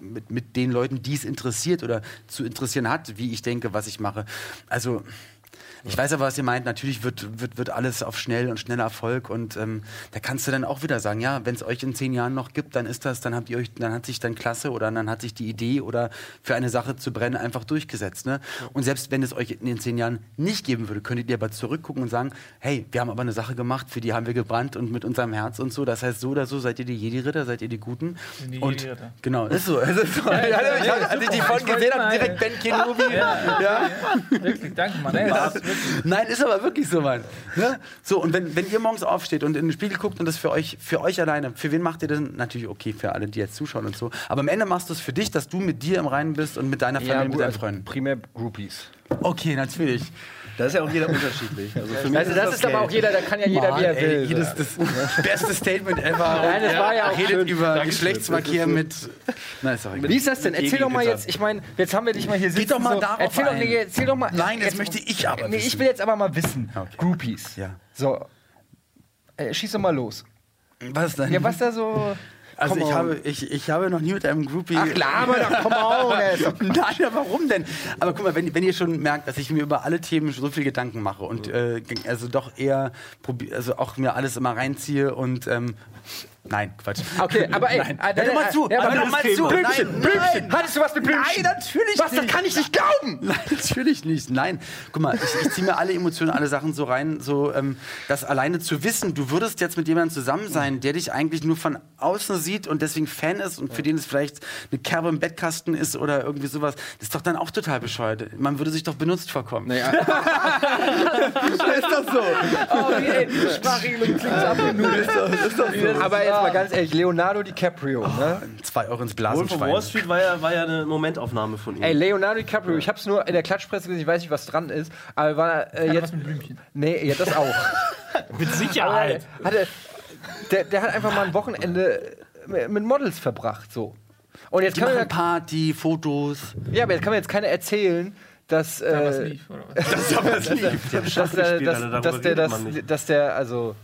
mit, mit den Leuten, die es interessiert oder zu interessieren hat, wie ich denke, was ich mache. Also ich weiß aber, was ihr meint. Natürlich wird, wird, wird alles auf schnell und schneller Erfolg. Und ähm, da kannst du dann auch wieder sagen, ja, wenn es euch in zehn Jahren noch gibt, dann ist das, dann habt ihr euch, dann hat sich dann klasse oder dann hat sich die Idee oder für eine Sache zu brennen einfach durchgesetzt. Ne? Und selbst wenn es euch in den zehn Jahren nicht geben würde, könntet ihr aber zurückgucken und sagen, hey, wir haben aber eine Sache gemacht, für die haben wir gebrannt und mit unserem Herz und so. Das heißt, so oder so seid ihr die Jedi-Ritter, seid ihr die Guten. Die und Jedi genau, ist so. Ist so. (laughs) Ja, ja, ja, als ich die Folge gesehen habe, direkt Ben Kenobi. Ja, ja. Wirklich, danke, Mann. Ey, (laughs) Nein, ist aber wirklich so, Mann. Ne? So, und wenn, wenn ihr morgens aufsteht und in den Spiegel guckt und das für euch, für euch alleine, für wen macht ihr das? Natürlich okay, für alle, die jetzt zuschauen und so. Aber am Ende machst du es für dich, dass du mit dir im Reinen bist und mit deiner Familie, ja, gut, mit deinen also Freunden. Primär Groupies. Okay, natürlich. Da ist ja auch jeder unterschiedlich. Also, für mich also das, das ist aber auch jeder, da kann ja jeder, Mann, wie er will. jedes, das beste Statement ever. Nein, das war ja auch redet schön. über Geschlechtsverkehr mit. Nein, ist auch Wie ist das denn? Erzähl doch mal jetzt, ich meine, jetzt haben wir dich mal hier sitzen. Geh doch mal so, darauf erzähl, ein. Doch, nee, erzähl doch mal. Nein, das jetzt, möchte ich aber nee, Ich will jetzt aber mal wissen. Okay. Groupies. Ja. So. Äh, schieß doch mal los. Was denn? Ja, was da so. Also ich habe, ich, ich habe noch nie mit einem Groupie. Ach (laughs) klar, aber doch, komm on. Nein, warum denn? Aber guck mal, wenn, wenn ihr schon merkt, dass ich mir über alle Themen so viel Gedanken mache und äh, also doch eher also auch mir alles immer reinziehe und ähm, Nein, Quatsch. Okay, (laughs) aber ey, Nein. äh, Hör doch mal zu, Ja, hör aber doch mal zu. Blümchen, Nein, Blümchen. nein. Hattest du was mit Blümchen? Nein, natürlich Was, das nicht. kann ich nicht glauben! (laughs) Nein, natürlich nicht. Nein. Guck mal, ich, ich ziehe mir alle Emotionen, alle Sachen so rein, so ähm, das alleine zu wissen, du würdest jetzt mit jemandem zusammen sein, der dich eigentlich nur von außen sieht und deswegen Fan ist und für den es vielleicht eine Kerbe im Bettkasten ist oder irgendwie sowas, das ist doch dann auch total bescheuert. Man würde sich doch benutzt vorkommen. Naja, (laughs) ist doch so. Oh, wie, ey, diese Sprachregelung klingt abgenudelt. aber jetzt mal ganz ehrlich, Leonardo DiCaprio, ne? Zwei Euro ins Wolf of Blasenschwein. Wall Street war ja, war ja eine Momentaufnahme von ihm. Ey, Leonardo DiCaprio, ich hab's nur in der Klatschpresse gesehen, ich weiß nicht, was dran ist, aber war äh, jetzt. was mit Blümchen. Nee, ja, das auch. (laughs) Mit Aber Sicherheit. hatte, der, der hat einfach mal ein Wochenende mit Models verbracht, so. Und jetzt Die kann, man, Party, Fotos. ja, aber jetzt kann mir jetzt keiner erzählen, dass, Da was äh, lief, oder was? (laughs) (laughs) dass, dass, der, gespielt, dass, Alter, darüber dass, der, das, man dass der, also,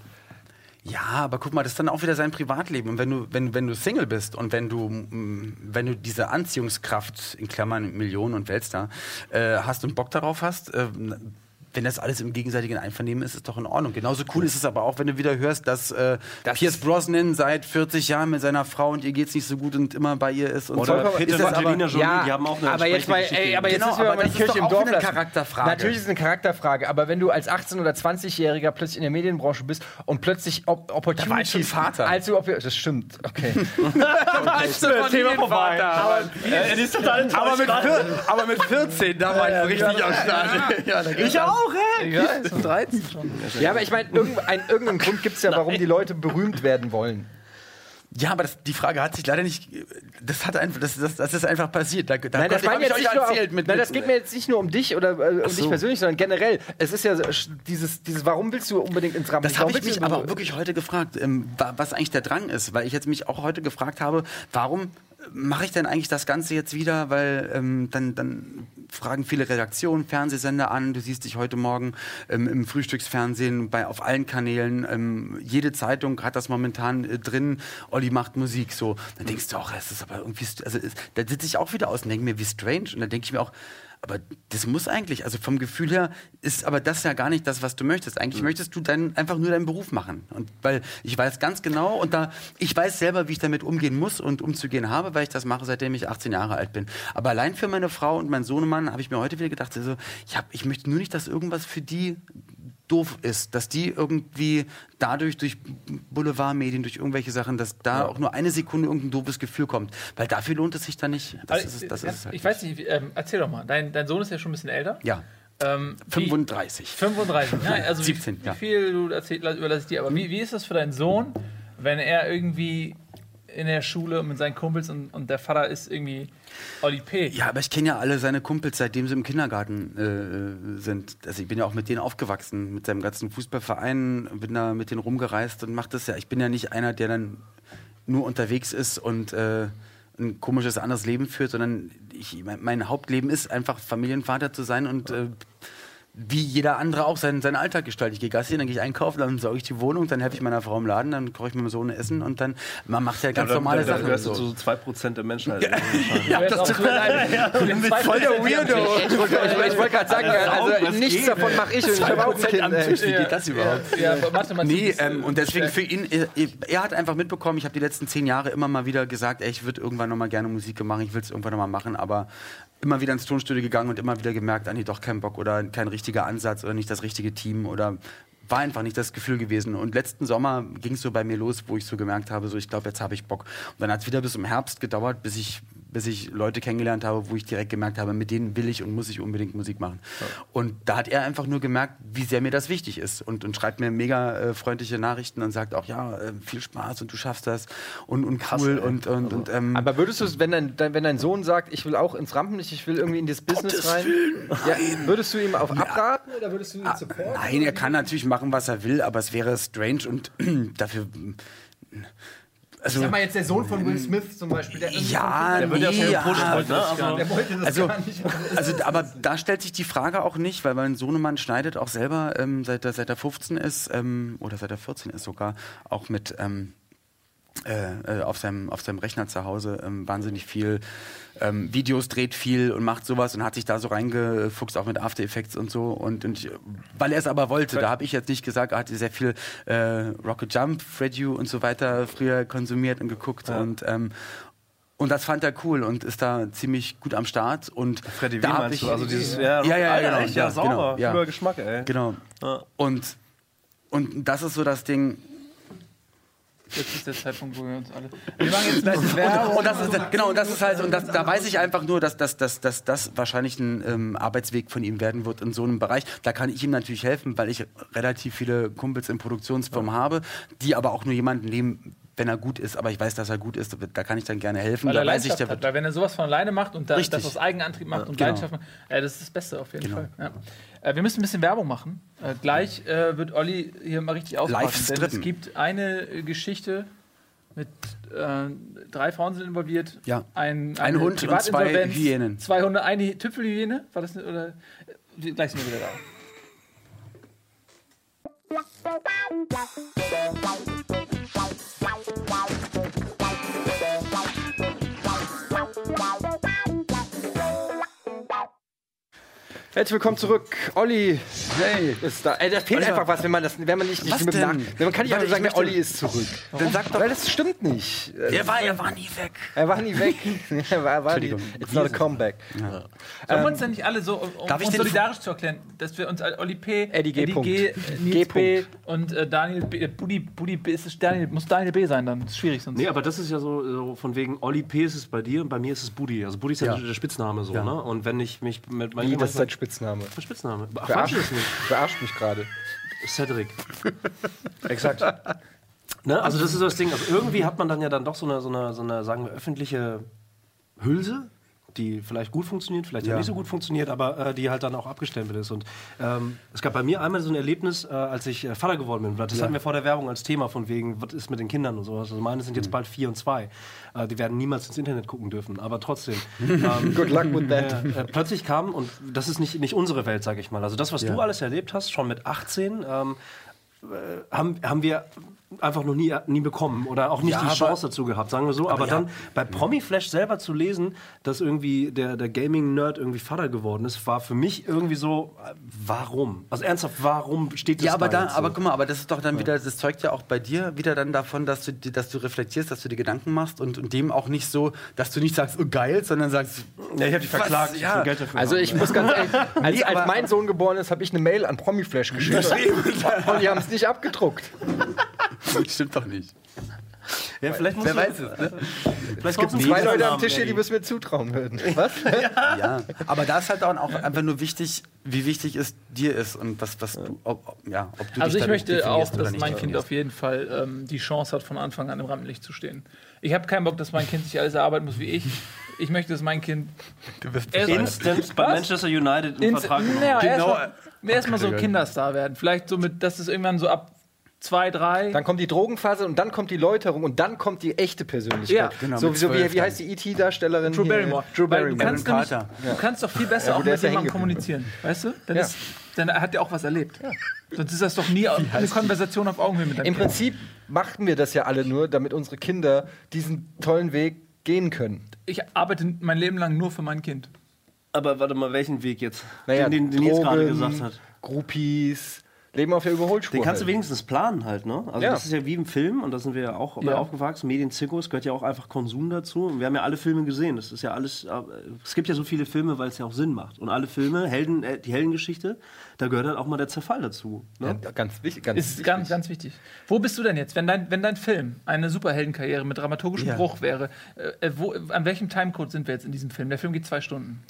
Ja, aber guck mal, das ist dann auch wieder sein Privatleben. Und wenn du, wenn, wenn du Single bist und wenn du, mm, wenn du diese Anziehungskraft, in Klammern Millionen und Weltstar, äh, hast und Bock darauf hast, äh, wenn das alles im gegenseitigen Einvernehmen ist, ist doch in Ordnung. Genauso cool ist es aber auch, wenn du wieder hörst, dass äh, Pierce Brosnan seit 40 Jahren mit seiner Frau und ihr geht's nicht so gut und immer bei ihr ist und Oder so. Peter Ist das Angelina Jolie, ja, die haben auch eine aber jetzt mal, entsprechende ey, Geschichte. aber jetzt Genau, wir aber mal die das ist Kirche doch im auch Dorf eine. Charakterfrage. Natürlich ist es eine Charakterfrage, aber wenn du als 18- oder 20-Jähriger plötzlich in der Medienbranche bist und plötzlich Op Opportunities... Vater. Also, ob, das stimmt, okay. (laughs) Thema vorbei. Aber, äh, ist total aber, mit, aber mit 14, da war ich richtig am Start. Ja, da Ich auch, ey. Ja, ist um 13 schon. ja, aber ich meine, irgend, ein- irgendeinen Grund gibt es ja, warum die Leute berühmt werden wollen. Ja, aber das, die Frage hat sich leider nicht. Das hat einfach, das, das, das ist einfach passiert. Da, da Nein, das, war jetzt nicht nur erzählt auf, mit, nein, mit, das geht mir jetzt nicht nur um dich oder äh, um dich so. persönlich, sondern generell. Es ist ja dieses, dieses, warum willst du unbedingt ins Rampenlicht? Das habe ich mich aber auch wirklich heute gefragt, ähm, wa- was eigentlich der Drang ist, weil ich jetzt mich auch heute gefragt habe, warum mache ich denn eigentlich das Ganze jetzt wieder, weil ähm, dann, dann fragen viele Redaktionen, Fernsehsender an, du siehst dich heute Morgen ähm, im Frühstücksfernsehen bei auf allen Kanälen, ähm, jede Zeitung hat das momentan äh, drin, Olli macht Musik, so, dann denkst du auch, das ist aber irgendwie, also da sitze ich auch wieder aus und denke mir, wie strange, und dann denke ich mir auch, aber das muss eigentlich, also vom Gefühl her ist aber das ja gar nicht das, was du möchtest. Eigentlich möchtest du dann einfach nur deinen Beruf machen. Und weil ich weiß ganz genau und da ich weiß selber, wie ich damit umgehen muss und umzugehen habe, weil ich das mache, seitdem ich 18 Jahre alt bin. Aber allein für meine Frau und meinen Sohnemann habe ich mir heute wieder gedacht, also, ich, hab, ich möchte nur nicht, dass irgendwas für die doof ist, dass die irgendwie dadurch durch Boulevardmedien, durch irgendwelche Sachen, dass da auch nur eine Sekunde irgendein doofes Gefühl kommt. Weil dafür lohnt es sich dann nicht. Das Also, ist das ist es halt ich weiß nicht, ähm, erzähl doch mal. Dein, dein Sohn ist ja schon ein bisschen älter. Ja, Ähm, wie- 35. 35. Ja, also 17, wie, ja. wie viel du erzählt, überlasse ich dir. Aber wie, wie ist das für deinen Sohn, wenn er irgendwie in der Schule mit seinen Kumpels und, und der Vater ist irgendwie Oli P. Ja, aber ich kenne ja alle seine Kumpels, seitdem sie im Kindergarten äh, sind. Also ich bin ja auch mit denen aufgewachsen, mit seinem ganzen Fußballverein, bin da mit denen rumgereist und macht das ja. Ich bin ja nicht einer, der dann nur unterwegs ist und äh, ein komisches anderes Leben führt, sondern ich, mein, mein Hauptleben ist einfach Familienvater zu sein und äh, wie jeder andere auch seinen, seinen Alltag gestaltet. Ich gehe Gassi, dann gehe ich einkaufen, dann sauge ich die Wohnung, dann helfe ich meiner Frau im Laden, dann koche ich mit meinem Sohn Essen und dann, man macht ja ganz da, normale da, da Sachen. du so. zu 2% der Menschheit. Ja, Du wärst auch das zu einem- voll der Weirdo. Ich wollte ich wollte gerade sagen, also nichts geht, davon mache ich und ich habe auch ein Kind. ey. Wie geht das überhaupt? Ja, Mathematik Nee, ist, äh, ähm, und deswegen für ihn, er, er hat einfach mitbekommen, ich habe die letzten zehn Jahre immer mal wieder gesagt, ey, ich würde irgendwann noch mal gerne Musik machen, ich will es irgendwann noch mal machen, aber immer wieder ins Tonstudio gegangen und immer wieder gemerkt, ah doch kein Bock oder kein richtiger Ansatz oder nicht das richtige Team oder war einfach nicht das Gefühl gewesen. Und letzten Sommer ging es so bei mir los, wo ich so gemerkt habe, so ich glaube, jetzt habe ich Bock. Und dann hat es wieder bis im Herbst gedauert, bis ich bis ich Leute kennengelernt habe, wo ich direkt gemerkt habe, mit denen will ich und muss ich unbedingt Musik machen. Und da hat er einfach nur gemerkt, wie sehr mir das wichtig ist und, und schreibt mir mega äh, freundliche Nachrichten und sagt auch, ja, äh, viel Spaß und du schaffst das und, und cool und, und, und ähm, Aber würdest du, wenn dein, wenn dein Sohn sagt, ich will auch ins Rampenlicht, ich will irgendwie in das Business rein, ja, würdest du ihm auf abraten oder würdest du ihn supporten? Nein, er kann natürlich machen, was er will, aber es wäre strange und (clears throat) dafür. Also, Sag mal jetzt der Sohn von Will Smith zum Beispiel. Der ja, Der wird ja nee, ja, gepusht, ne? Also, Der wollte das Also, gar nicht. also, aber da stellt sich die Frage auch nicht, weil mein Sohnemann schneidet auch selber, ähm, seit, er, seit er 15 ist, ähm, oder seit er 14 ist sogar, auch mit ähm, äh, äh, auf, seinem, auf seinem Rechner zu Hause ähm, wahnsinnig viel ähm, Videos dreht viel und macht sowas und hat sich da so reingefuchst, auch mit After Effects und so. Und, und ich- weil er es aber wollte, da habe ich jetzt nicht gesagt, er hat sehr viel äh, Rocket Jump, Fred You und so weiter früher konsumiert und geguckt und ähm, und das fand er cool und ist da ziemlich gut am Start. Und Freddy, da hab meinst ich? Also dieses, ja, ja, ja, Alter, genau, echt, ja, ja, sauber, genau, ja. Geschmack, ey. Genau. Ja. Und, und das ist so das Ding. Jetzt ist der Zeitpunkt, wo wir uns alle. Wir machen jetzt eine Werbung. Und das ist, genau, und das ist halt, und das, da weiß ich einfach nur, dass, dass, dass, dass das wahrscheinlich ein ähm, Arbeitsweg von ihm werden wird in so einem Bereich. Da kann ich ihm natürlich helfen, weil ich relativ viele Kumpels in Produktionsfirmen habe, die aber auch nur jemanden nehmen, wenn er gut ist. Aber ich weiß, dass er gut ist, da kann ich dann gerne helfen. Weil da weiß ich, der hat. Weil wenn er sowas von alleine macht und da, Richtig. das aus Eigenantrieb macht und genau. Leidenschaft macht, äh, das ist das Beste auf jeden Genau. Fall. Ja. Äh, wir müssen ein bisschen Werbung machen. Äh, gleich äh, wird Olli hier mal richtig auspacken. Live Denn es strippen. gibt eine äh, Geschichte mit äh, drei Frauen sind involviert. Ja. Ein, Ein Hund und zwei Hyänen. Zwei Hunde, eine Tüpfelhyäne. War das eine, oder? Gleich sind wir wieder da. Wow. Herzlich willkommen zurück. Olli Hey, ist da. Ey, da fehlt Oliver. einfach was, wenn man das, wenn man nicht, nicht Was mit dem denn? Nach- Man kann nicht Warte, einfach sagen, ich der Olli ist zurück. dann sag doch. Weil das stimmt nicht. Äh, Er war, er war nie weg. Er war nie weg. (laughs) (laughs) er war, war nie, Entschuldigung. it's not a comeback. Sollen wir uns denn nicht alle so, um Darf ich uns den- solidarisch zu erklären, dass wir uns als Olli P., Eddie G. Punkt. G, äh, Nils G. B. und äh, Daniel B. Äh, Budi, Budi B. Ist es Daniel, muss Daniel B. sein dann. Ist schwierig sonst. Nee, aber das ist ja so, so von wegen Olli P. ist es bei dir und bei mir ist es Budi. Also Budi ist ja, Ja. der Spitzname so, Ja. ne? Und wenn ich mich mit meinem Wie, das ist sein Spitzname. Spitzname. Ach, Verarscht, nicht. verarscht mich gerade. Cedric. (laughs) Exakt. Ne? Also das ist so das Ding. Also irgendwie hat man dann ja dann doch so eine, so eine, so eine sagen wir, öffentliche Hülse, die vielleicht gut funktioniert, vielleicht ja. Ja. nicht so gut funktioniert, aber äh, die halt dann auch abgestempelt ist. Und ähm, es gab bei mir einmal so ein Erlebnis, äh, als ich äh, Vater geworden bin. Das hatten wir vor der Werbung als Thema von wegen, was ist mit den Kindern und sowas. Also meine sind jetzt bald vier und zwei. Äh, die werden niemals ins Internet gucken dürfen, aber trotzdem. (laughs) ähm, Good luck with that. äh, äh, plötzlich kam, und das ist nicht, nicht unsere Welt, sag ich mal. Also das, was Ja. du alles erlebt hast, schon mit 18, ähm, äh, haben, haben wir einfach noch nie, nie bekommen oder auch nicht Ja, die aber- Chance dazu gehabt, sagen wir so. Aber, ja. dann bei Promiflash selber zu lesen, dass irgendwie der, der Gaming-Nerd irgendwie Vater geworden ist, war für mich irgendwie so, äh, warum? Also ernsthaft, warum steht das Ja, aber da, aber so? guck mal, aber das ist doch dann wieder, das zeugt ja auch bei dir wieder dann davon, dass du, dass du reflektierst, dass du dir Gedanken machst und, und dem auch nicht so, dass du nicht sagst, oh geil, sondern sagst, Ja, ich habe dich verklagt, ja. will Geld dafür Also haben. ich muss ganz ehrlich, (laughs) als, Nee, als aber- mein Sohn geboren ist, habe ich eine Mail an Promiflash geschickt. (laughs) und die haben es nicht abgedruckt. (laughs) das (laughs) stimmt doch nicht. ja, vielleicht muss Wer weiß es, ne? Vielleicht gibt Zwei Leute am Tisch hier, die es mir zutrauen würden. (laughs) Was? Ja, aber da ist halt auch auch einfach nur wichtig, wie wichtig es dir ist und was, was du, ob, ob- ja, ob du Also dich ich möchte auch, dass mein Kind auf jeden Fall ähm, die Chance hat, von Anfang an im Rampenlicht zu stehen. Ich habe keinen Bock, dass mein Kind sich alles erarbeiten muss wie ich. Ich möchte, dass mein Kind Du wirst erst- Instant bei? Manchester United ins, Vertrag naja, Genau, erstmal erst mal so Kinderstar werden. Vielleicht so mit, dass es irgendwann so ab zwei, drei. Dann kommt die Drogenphase und dann kommt die Läuterung und dann kommt die echte Persönlichkeit. Ja, genau, so, so wie, wie heißt die E.T.-Darstellerin? Drew hier? Barrymore. Drew Barrymore. Du kannst, nämlich, Carter. du kannst doch viel besser Ja, auch der mit ja jemandem kommunizieren. Weißt du? Dann, Ja. ist, dann hat er auch was erlebt. Sonst ist das doch nie eine Konversation auf Augenhöhe mit deinem Im Kind. Prinzip machten wir das ja alle nur, damit unsere Kinder diesen tollen Weg gehen können. Ich arbeite mein Leben lang nur für mein Kind. Aber warte mal, welchen Weg jetzt? Naja, den, den, den Nils gerade Drogen, gesagt hat. Groupies, Leben auf der Überholspur. Den kannst du halt. wenigstens planen halt, ne? Also Ja. das ist ja wie im Film und da sind wir ja auch bei Ja. aufgewachsen. Medienzirkus gehört ja auch einfach Konsum dazu. Und wir haben ja alle Filme gesehen. Das ist ja alles. äh, Es gibt ja so viele Filme, weil es ja auch Sinn macht. Und alle Filme, Helden, äh, die Heldengeschichte, da gehört halt auch mal der Zerfall dazu. Ne? Ja, ganz wichtig. Ganz Ist wichtig. ganz, ganz wichtig. Wo bist du denn jetzt, wenn dein, wenn dein Film eine Superheldenkarriere mit dramaturgischem Ja. Bruch wäre? Äh, wo, an welchem Timecode sind wir jetzt in diesem Film? Der Film geht zwei Stunden.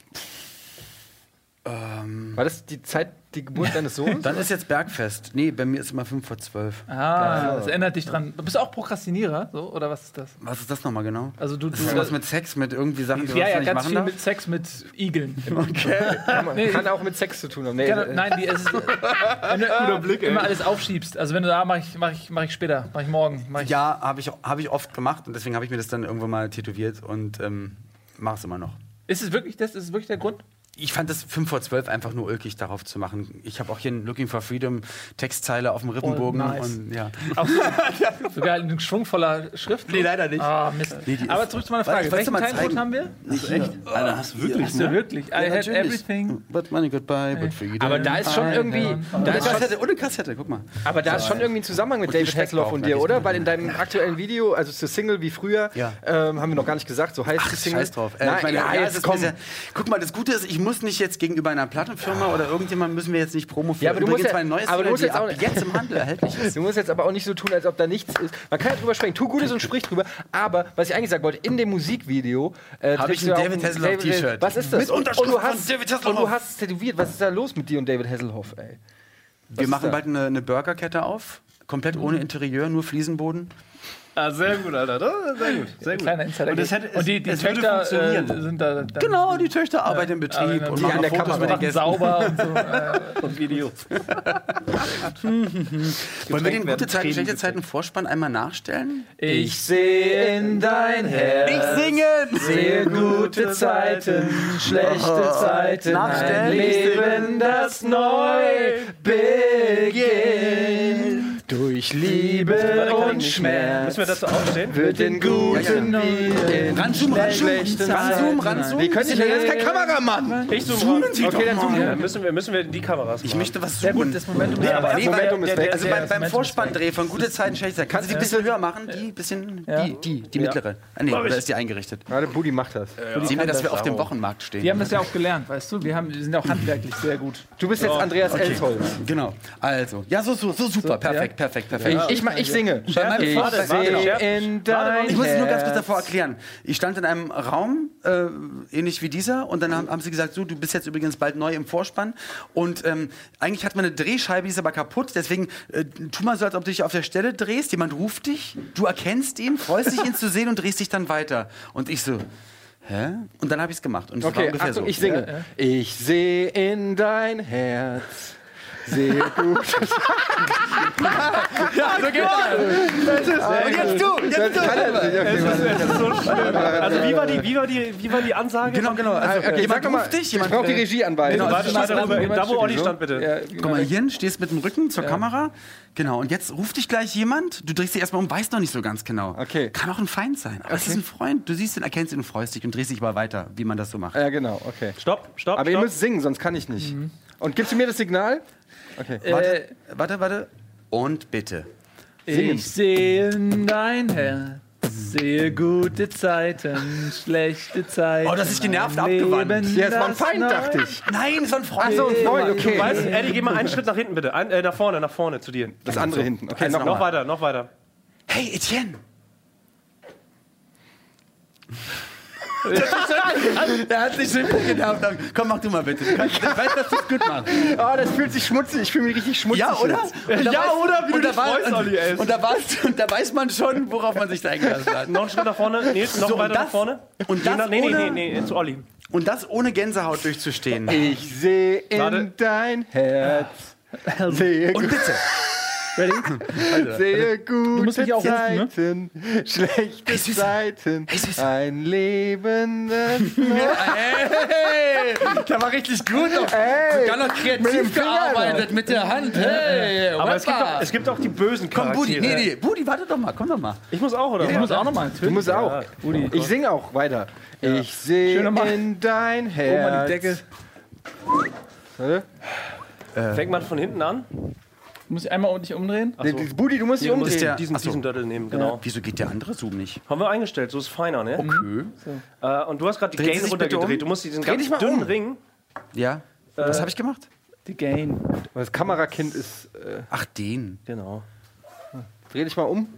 War das die Zeit, die Geburt deines Sohnes? Dann ist jetzt Bergfest. Nee, bei mir ist immer 5 vor 12. Ah, das erinnert dich dran. Bist du auch Prokrastinierer? So, oder was ist das? Was ist das nochmal genau? Also du, Das du ist was mit Sex, mit irgendwie Sachen, die ja, ja, nicht ganz machen viel darf? mit Sex mit Igeln. (laughs) kann, man, Nee. kann auch mit Sex zu tun haben. Nee, Kann, äh, nein, die, es ist, (laughs) wenn du immer alles aufschiebst. Also wenn du da mach ich, mach ich, mach ich später, mach ich morgen. Mach ich, Ja, habe ich, hab ich oft gemacht und deswegen habe ich mir das dann irgendwann mal tätowiert und ähm, mache es immer noch. Ist es wirklich das? Ist es wirklich der Grund? Ich fand das 5 vor 12 einfach nur ulkig, darauf zu machen. Ich habe auch hier ein Looking for Freedom Textzeile auf dem Rippenbogen. Oh, nice. und, ja. (laughs) Auch so, sogar ein schwungvoller Schrift. Nee, leider nicht. Mist. Nee, die Aber zurück zu meiner Frage. dir Welchen Timecode haben wir? Nicht echt? Alter, hast du wirklich, Hast du ne? wirklich? I had everything. But money goodbye, but freedom. Aber da ist schon irgendwie. Da Ohne ist schon, Kassette, ohne Kassette, guck mal. aber da ist schon irgendwie ein Zusammenhang mit David Speck Hasselhoff und ne, dir, oder? Weil in deinem aktuellen Video, also zur Single wie früher, Ja. ähm, haben wir noch gar nicht gesagt, so heißt die Single. Scheiß drauf. Äh, Nein, ich meine, ja, ja, jetzt komm. guck mal, das Gute ist, ich muss nicht jetzt gegenüber einer Plattenfirma oder irgendjemandem müssen wir jetzt nicht Promo für Ja, aber du musst ja- mein neues aber du musst jetzt auch ab jetzt im Handel erhältlich ist. (laughs) Du musst jetzt aber auch nicht so tun, als ob da nichts ist. Man kann ja drüber sprechen. Tu Gutes und (laughs) sprich drüber. Aber was ich eigentlich sagen wollte, in dem Musikvideo äh, Hab trägst ich ein David Hasselhoff T-Shirt. Was ist das? Mit und, Unterschrift und du von hast, David Und Hasselhoff. du hast es tätowiert. Was ist da los mit dir und David Hasselhoff, ey? Wir ist machen da? bald eine, eine Burgerkette auf. Komplett ohne Interieur, nur Fliesenboden. Ah, sehr gut, Alter. Sehr gut, sehr gut. Kleiner Insider. Und, das hätte, und die, die es Töchter funktionieren. äh, sind da dann Genau, die Töchter arbeiten im Betrieb und die machen der Fotos Kamera mit den Gästen. sauber und so. (laughs) Äh, und Video. (laughs) Wollen wir den gute Zeiten, schlechte Zeiten Vorspann einmal nachstellen? ich sehe in dein Herz. singen! Sehe gute Zeiten, schlechte Zeiten, Nachstellen, ein Leben, das neu beginnt. Durch Liebe und Müssen Schmerz wir dazu aufstehen? wird in guten wie in Ranzoom, schlechten ranzoom, Zeiten. ranzoom. Wir können nicht, das ist kein Kameramann. Ich zoome ran. Okay, dann zoom Ja, müssen wir, müssen wir die Kameras Ich machen. möchte was Sehr zoomen. gut, das Momentum Nee, aber Nee, Momentum ist weg. Also beim, beim Vorspanndreh von Gute Zeiten, schlechte Zeiten. Kannst du die ein bisschen höher machen? Die bisschen, Ja. die, die, die mittlere. Ah, nee, oder ist die eingerichtet? Warte, Budi macht das. Sehen wir, dass wir auf dem Wochenmarkt stehen. Die haben das ja auch gelernt, weißt du? Wir, haben, wir sind auch handwerklich sehr gut. Du bist jetzt Andreas Elsholz. Genau. Also, ja, so, so, so super. Perfekt, perfekt, perfekt. Ich, ich, ma- ich singe. Bei meinem Ich Vater- sehe warte, in dein Ich muss es nur ganz kurz davor erklären. Ich stand in einem Raum, äh, ähnlich wie dieser, und dann haben, haben sie gesagt, so, du bist jetzt übrigens bald neu im Vorspann. Und ähm, eigentlich hat man eine Drehscheibe, die ist aber kaputt. Deswegen äh, tu mal so, als ob du dich auf der Stelle drehst. Jemand ruft dich, du erkennst ihn, freust dich, ihn zu sehen und drehst dich dann weiter. Und ich so, hä? Und dann habe ich es gemacht. Und es war Okay, ungefähr Achtung, so. ich singe. Ich sehe in dein Herz. Sehe gut. (laughs) Ja, so geht's. Und jetzt du, jetzt du. Also wie war die, wie war die, wie war die Ansage? Genau, genau. Also, Okay, jemand mal, ruft dich, ich jemand brauche die Regieanweisung. Genau, Warte, also mal darüber, jemand da wo Olli so. stand, bitte. Ja, Guck mal, hier stehst mit dem Rücken zur Kamera. Genau, und jetzt ruft dich gleich jemand. Du drehst dich erstmal um, weißt noch nicht so ganz genau. Okay. Kann auch ein Feind sein. Aber es ist ein Freund. Du siehst ihn, erkennst ihn und freust dich und drehst dich aber weiter, wie man das so macht. Ja, genau, okay. Stopp, stopp, Aber ihr stopp. müsst singen, sonst kann ich nicht. Und gibst du mir das Signal? Okay. Warte, warte, warte. Und bitte. Singen. Ich sehe in dein Herz, sehe gute Zeiten, schlechte Zeiten. Oh, das ist genervt abgewandt. Ja, es war ein das Feind, dachte ich. Nein, es war ein Freund. Ach so, ein Freund, okay. Du weißt, Eddie, geh mal einen Schritt nach hinten, bitte. Ein, äh, nach vorne, nach vorne zu dir. Das andere hinten. Okay, Jetzt noch Noch weiter, noch weiter. Hey, Etienne. Der (laughs) hat sich schon genervt. Komm, mach du mal bitte. Du kannst, ich weiß, dass du es gut machst. (laughs) Oh, das fühlt sich schmutzig. Ich fühle mich richtig schmutzig. Ja, oder? jetzt. Und da Ja, weiß- oder? Wie du und da dich war- freust, und- Olli, ey. Und da, und da weiß man schon, worauf man sich da eingelassen hat. Noch einen Schritt nach vorne. Nils, noch So, weiter nach das- vorne. und Nee, das nach- nee, nee, ohne- nee, nee, zu Olli. Und das ohne Gänsehaut durchzustehen. Ich sehe in Warte. dein Herz. Und bitte. Sehe gute musst mich auch rufen, ne? Zeiten, schlechte Hey. Zeiten, Hey, Süße. ein Leben, (laughs) Hey, der war richtig gut. Ey, Dann noch mit kreativ Finger gearbeitet mit der Hand. Hey, Aber es gibt, auch, es gibt auch die bösen Komm, Charaktere. Budi, nee, nee, Budi, warte doch mal, komm doch mal. Ich muss auch, oder? Ich muss auch nochmal. Du musst auch. Ich singe auch weiter. Ich sehe in dein Oh, Herz. mal die Decke. Warte. Fängt man von hinten an? Muss ich einmal ordentlich umdrehen? Nee, die- Budi, du musst dich Du musst umdrehen. der- diesen, Ach so. diesen Döttel nehmen, genau. Wieso geht der andere Zoom nicht? Haben wir eingestellt, so ist feiner, ne? Okay. Äh, und du hast gerade die Gain runtergedreht. um. Du musst diesen Dreh ganz dich mal dünnen um. Ring. Ja. Was habe ich gemacht? Die Gain. Das Kamerakind ist. Äh, Ach, den. Genau. dreh dich mal um.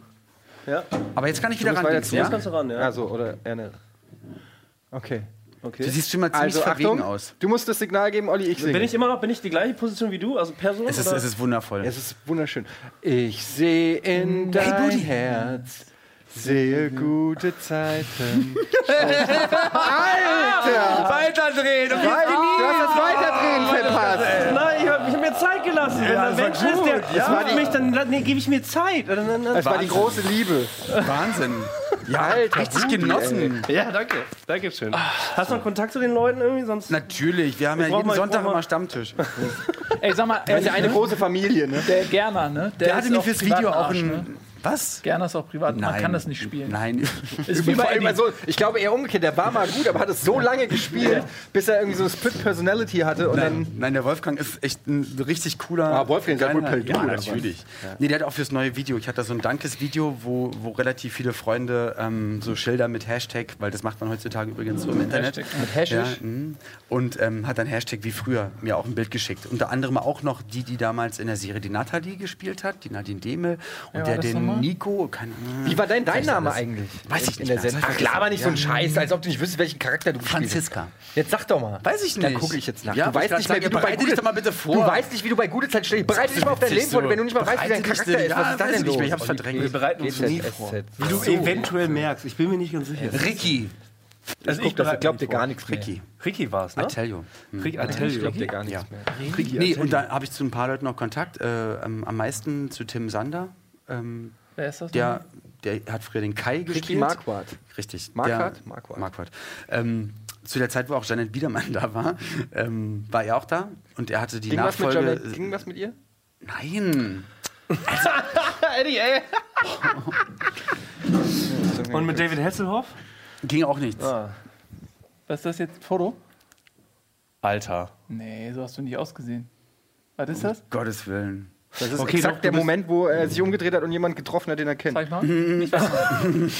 Ja, Aber jetzt kann ich wieder ran. zu. Ja? jetzt kannst du ran, ja. Also, oder eher eine. Okay. Du Okay. siehst schon mal ziemlich Also, verwegen Achtung. aus. Du musst das Signal geben, Olli, ich singe. Bin ich immer noch, bin ich die gleiche Position wie du, also Person? Es ist, oder? es ist wundervoll. Es ist wunderschön. Ich sehe in dein Budi. Herz, sehe gute Zeiten. (laughs) Alter! Weiterdrehen! Wei- Du hast das Weiterdrehen verpasst. Nein, ich habe hab mir Zeit gelassen. Wenn war Mensch ist, der ja. mich, dann nee, gebe ich mir Zeit. Das war die große Liebe. Wahnsinn. Ja, Alter, richtig genossen. Ja, danke. Dankeschön. Hast du noch Kontakt zu den Leuten irgendwie? Sonst Natürlich, wir haben ja jeden mal- Sonntag immer Stammtisch. Ey, sag mal, Das ist ja eine große Familie, ne? der Gerner, ne? Der hatte ist mir fürs Video auch ein. Ne? Was? Gerner ist auch privat, man kann das nicht spielen. Nein. (laughs) Ist wie bei so, ich glaube eher umgekehrt, der war mal gut, aber hat es so lange gespielt, bis er irgendwie so eine Split-Personality hatte und dann. Nein, nein, der Wolfgang ist echt ein richtig cooler. Ah, Wolfgang ist ja wohl Ja, natürlich. Nee, der hat auch fürs neue Video. Ich hatte da so ein Dankesvideo, wo, wo relativ viele Freunde ähm, so Schilder mit Hashtag, weil das macht man heutzutage übrigens so im Internet. Hashtag. Mit Hashtag? Ja, mh. und ähm, hat dann Hashtag wie früher mir auch ein Bild geschickt. Unter anderem auch noch die, die damals in der Serie die Nathalie gespielt hat, die Nadine Demel und war der den nochmal? Nico. Keine, Wie war dein, dein Name eigentlich? Weiß ich in nicht der. Sendung. Ach, ich klar, aber nicht so ein? Scheiß, als ob du nicht wüsstest, welchen Charakter du. Franziska. Jetzt sag doch mal. Weiß ich Dann nicht. gucke ich jetzt nach. Ja, du weißt ich nicht mehr, wie du bei dich gute, doch mal bitte vor. Du weißt nicht, wie du bei gute Zeit stehst. Bereite dich mal auf dein Leben vor, wenn du nicht mal weißt, wie dein Charakter ist. Was ist das denn ich nicht, los? ich hab's verdrängt. Wir bereiten uns nie vor. Wie du eventuell merkst. Ich bin mir nicht ganz sicher. Ricky. Also bereite glaubt mich dir gar nichts mehr. Ricky. Ricky war es, ne? I tell you. Hm. Ricky, I Ich tell you. glaub dir gar nichts Ja. mehr. Ricky, Nee, und da habe ich zu ein paar Leuten noch Kontakt. Äh, am, am meisten zu Tim Sander. Ähm, Wer ist das? der, der hat früher den Kai gespielt. Marquardt. Richtig. Marquardt? Der- Marquardt. Marquardt. Ähm, zu der Zeit, wo auch Janet Biedermann (laughs) da war, ähm, war er auch da. Und er hatte die Ging was, mit Nachfolge. Janet, ging was mit ihr? Nein. (laughs) Eddie, ey. (laughs) Und mit David Hasselhoff? Ging auch nichts. Ah. Was ist das jetzt? Foto? Alter. Nee, so hast du nicht ausgesehen. Was ist das? Gottes Willen. Das ist Okay, exakt doch, der Moment, wo er sich umgedreht hat und jemand getroffen hat, den er kennt. Zeig mal. (laughs)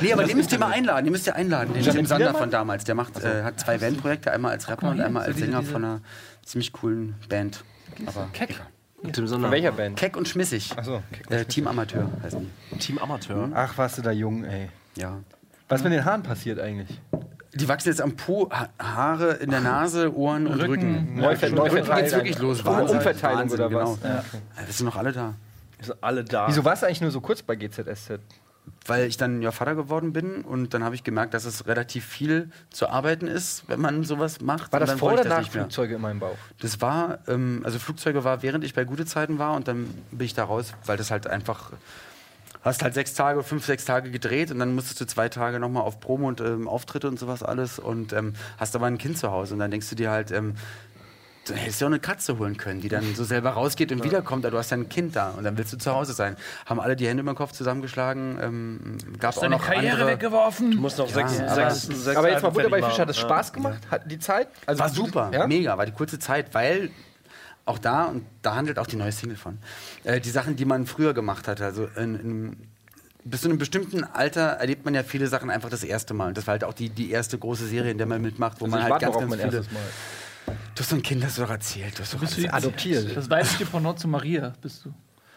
Nee, aber den müsst ihr mal einladen. Den müsst ihr einladen. Den Tim Sander von damals. Der macht, äh, hat zwei Bandprojekte. Einmal als Rapper und einmal als Sänger von einer ziemlich coolen Band. Aber Keck. Tim Sonder. Von welcher Band? Keck und schmissig. Achso. Äh, Team Amateur heißen die. Team Amateur. Ach, warst du da jung, ey. Ja. Was ist mit den Haaren passiert eigentlich? Die wachsen jetzt am Po, ha Haare in der Nase, Ohren und Rücken. Rücken Neuverteilung. geht's wirklich los. Wahnsinn, Umverteilung Wahnsinn, oder genau. was? Ja. Wir sind noch alle da. Wir sind alle da. Wieso warst du eigentlich nur so kurz bei GZSZ? Weil ich dann ja Vater geworden bin und dann habe ich gemerkt, dass es relativ viel zu arbeiten ist, wenn man sowas macht. War das dann vor oder nach. Flugzeuge in meinem Bauch? Das war, ähm, also Flugzeuge war, während ich bei gute Zeiten war und dann bin ich da raus, weil das halt einfach, hast halt sechs Tage, fünf, sechs Tage gedreht und dann musstest du zwei Tage nochmal auf Promo und ähm, Auftritte und sowas alles und ähm, hast aber ein Kind zu Hause und dann denkst du dir halt, ähm, du hättest ja auch eine Katze holen können, die dann so selber rausgeht und wiederkommt, aber du hast ja ein Kind da und dann willst du zu Hause sein. Haben alle die Hände über den Kopf zusammengeschlagen, ähm, gab auch Deine noch Karriere andere... weggeworfen. Du musst noch sechs, aber- sechs, sechs Aber jetzt mal Butter bei Fisch, hat es. Spaß gemacht? Hat die Zeit? Also War super, Ja? mega, war die kurze Zeit, weil auch da, und da handelt auch die neue Single von, äh, die Sachen, die man früher gemacht hat, also in, in, bis zu einem bestimmten Alter erlebt man ja viele Sachen einfach das erste Mal. Und das war halt auch die, die erste große Serie, in der man mitmacht, wo Also man halt ganz, ganz viele... Du hast so ein Kind, das du doch erzählt. Du hast doch Bist du Adoptiert. Das weibliche Pendant zu Maria bist du.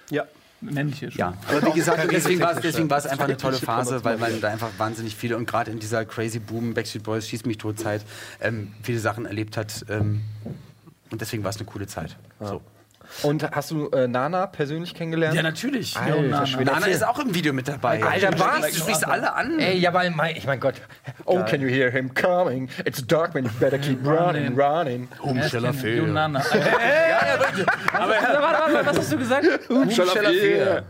Ja. Männliche schon. Ja, aber wie gesagt, deswegen war es deswegen war es einfach eine tolle Phase, weil man da einfach wahnsinnig viele und gerade in dieser Crazy Boom, Backstreet Boys, Schieß mich tot Zeit, ähm, viele Sachen erlebt hat. Ähm, und deswegen war es eine coole Zeit. So. Und hast du äh, Nana persönlich kennengelernt? Ja, natürlich. Alter Nana. Nana ist auch im Video mit dabei. Alter, was? Du sprichst alle an. Ey, ja, weil mein, ich mein Gott. Oh, can you hear him coming? It's dark, man. You better keep running, running. Umsteller Du Nana. (laughs) Aber warte, warte, warte, was hast du gesagt? (laughs) Yeah.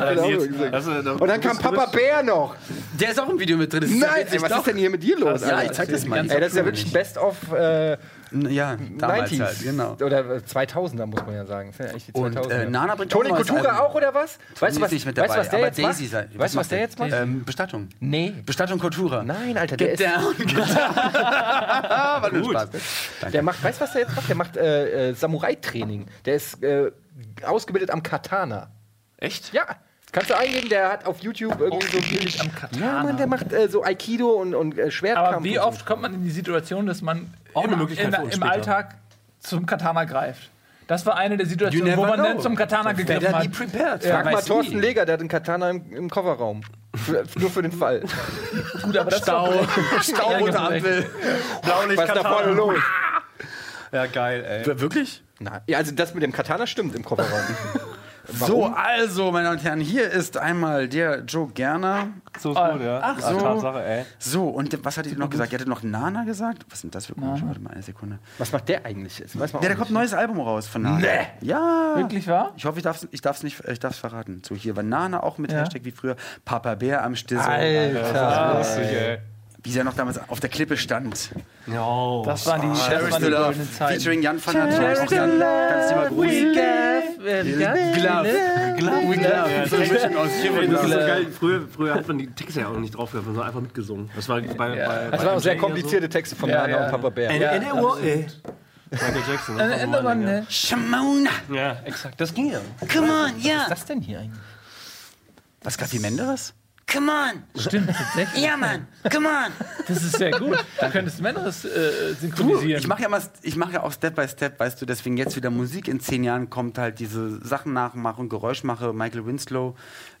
Alter, Genau, Und dann kam Papa Bär noch. Der ist auch im Video mit drin. Nein, ja ey, was ist denn hier mit dir los? Ja, ich zeig das mal. Ey, das ist ja wirklich Best-of äh, Ja, damals 90s. halt, genau. Oder äh, 2000er, muss man ja sagen. Ja Und 2000er. äh, Nana bringt Toni auch Kultura auch, oder was? Weißt du, was, nicht mit weißt, dabei, was der aber jetzt Daisy macht? sei- Weißt du, was der jetzt macht? Ähm, Bestattung. Nee. Bestattung Kultura. Nein, Alter, der Get ist, down. (laughs) War nur Spaß. der macht, weißt du, was der jetzt macht? Der macht äh, äh, Samurai-Training. Der ist äh, ausgebildet am Katana. Echt? Ja. Kannst du eingeben, der hat auf YouTube irgendwie so Ausgebildet am Katana. Ja, Mann, der macht äh, so Aikido und, und äh, Schwertkampf. Aber wie und so. oft kommt man in die Situation, dass man Auch im, eine Möglichkeit in, für uns im später. Alltag zum Katana greift? Das war eine der Situationen, You wo never man dann know. zum Katana gegriffen hat. prepared. Frag Man mal weiß Thorsten nie. Leger, der hat einen Katana im, im Kofferraum. Für, nur für den Fall. (laughs) Gut, aber das Stau. (laughs) Stau unter Ampel. Blaulicht Was ist da vorne los? (laughs) Ja, geil, ey. Wirklich? Na, ja, also das mit dem Katana stimmt im Kofferraum. So, also, meine Damen und Herren, hier ist einmal der Joe Gerner. So ist gut, ja. ach so. Tatsache, ey. So, und was hat ihr noch gesagt? Ihr hattet noch Nana gesagt? Was sind das für komische? Warte mal, eine Sekunde. Was macht der eigentlich? Das weiß man Ja, auch da kommt ein neues Album raus von Nana. Nee. Ja. Wirklich wahr? Ich hoffe, ich darf es ich darf's nicht ich darf's verraten. So, hier war Nana auch mit Ja. Hashtag wie früher. Papa Bär am Stissel. Alter. Lustig, ey. Wie sie ja noch damals auf der Klippe stand. Ja. Das waren die, das Cherish waren the die goldenen Zeiten. Featuring Jan van der. Auch Jan, ganz lieber Gruß. Glove. So aus und das ist so Glove. geil. Früher, früher hat man die Texte ja auch noch nicht drauf gehabt, sondern einfach mitgesungen. Das war bei, Ja. bei, Das bei waren auch sehr komplizierte Texte von Ja, Nana ja. und Papa Bär. Ja. Michael Jackson. Das war so Ende mein Mann, Ding, ne? Shamona. ja. ja, exakt. Das ging ja. Come on, ja. Was ist das denn hier eigentlich? Was, Kathi Menderes? Come on. Stimmt, tatsächlich. Ja, Mann. Come on. Das ist sehr gut. (laughs) Du könntest Männeres äh, synchronisieren. Ich mache ja, mal- ich mach ja auch Step by Step, weißt du, deswegen jetzt wieder Musik. In zehn Jahren kommt halt diese Sachen nachmachen, Geräuschmache, Michael Winslow,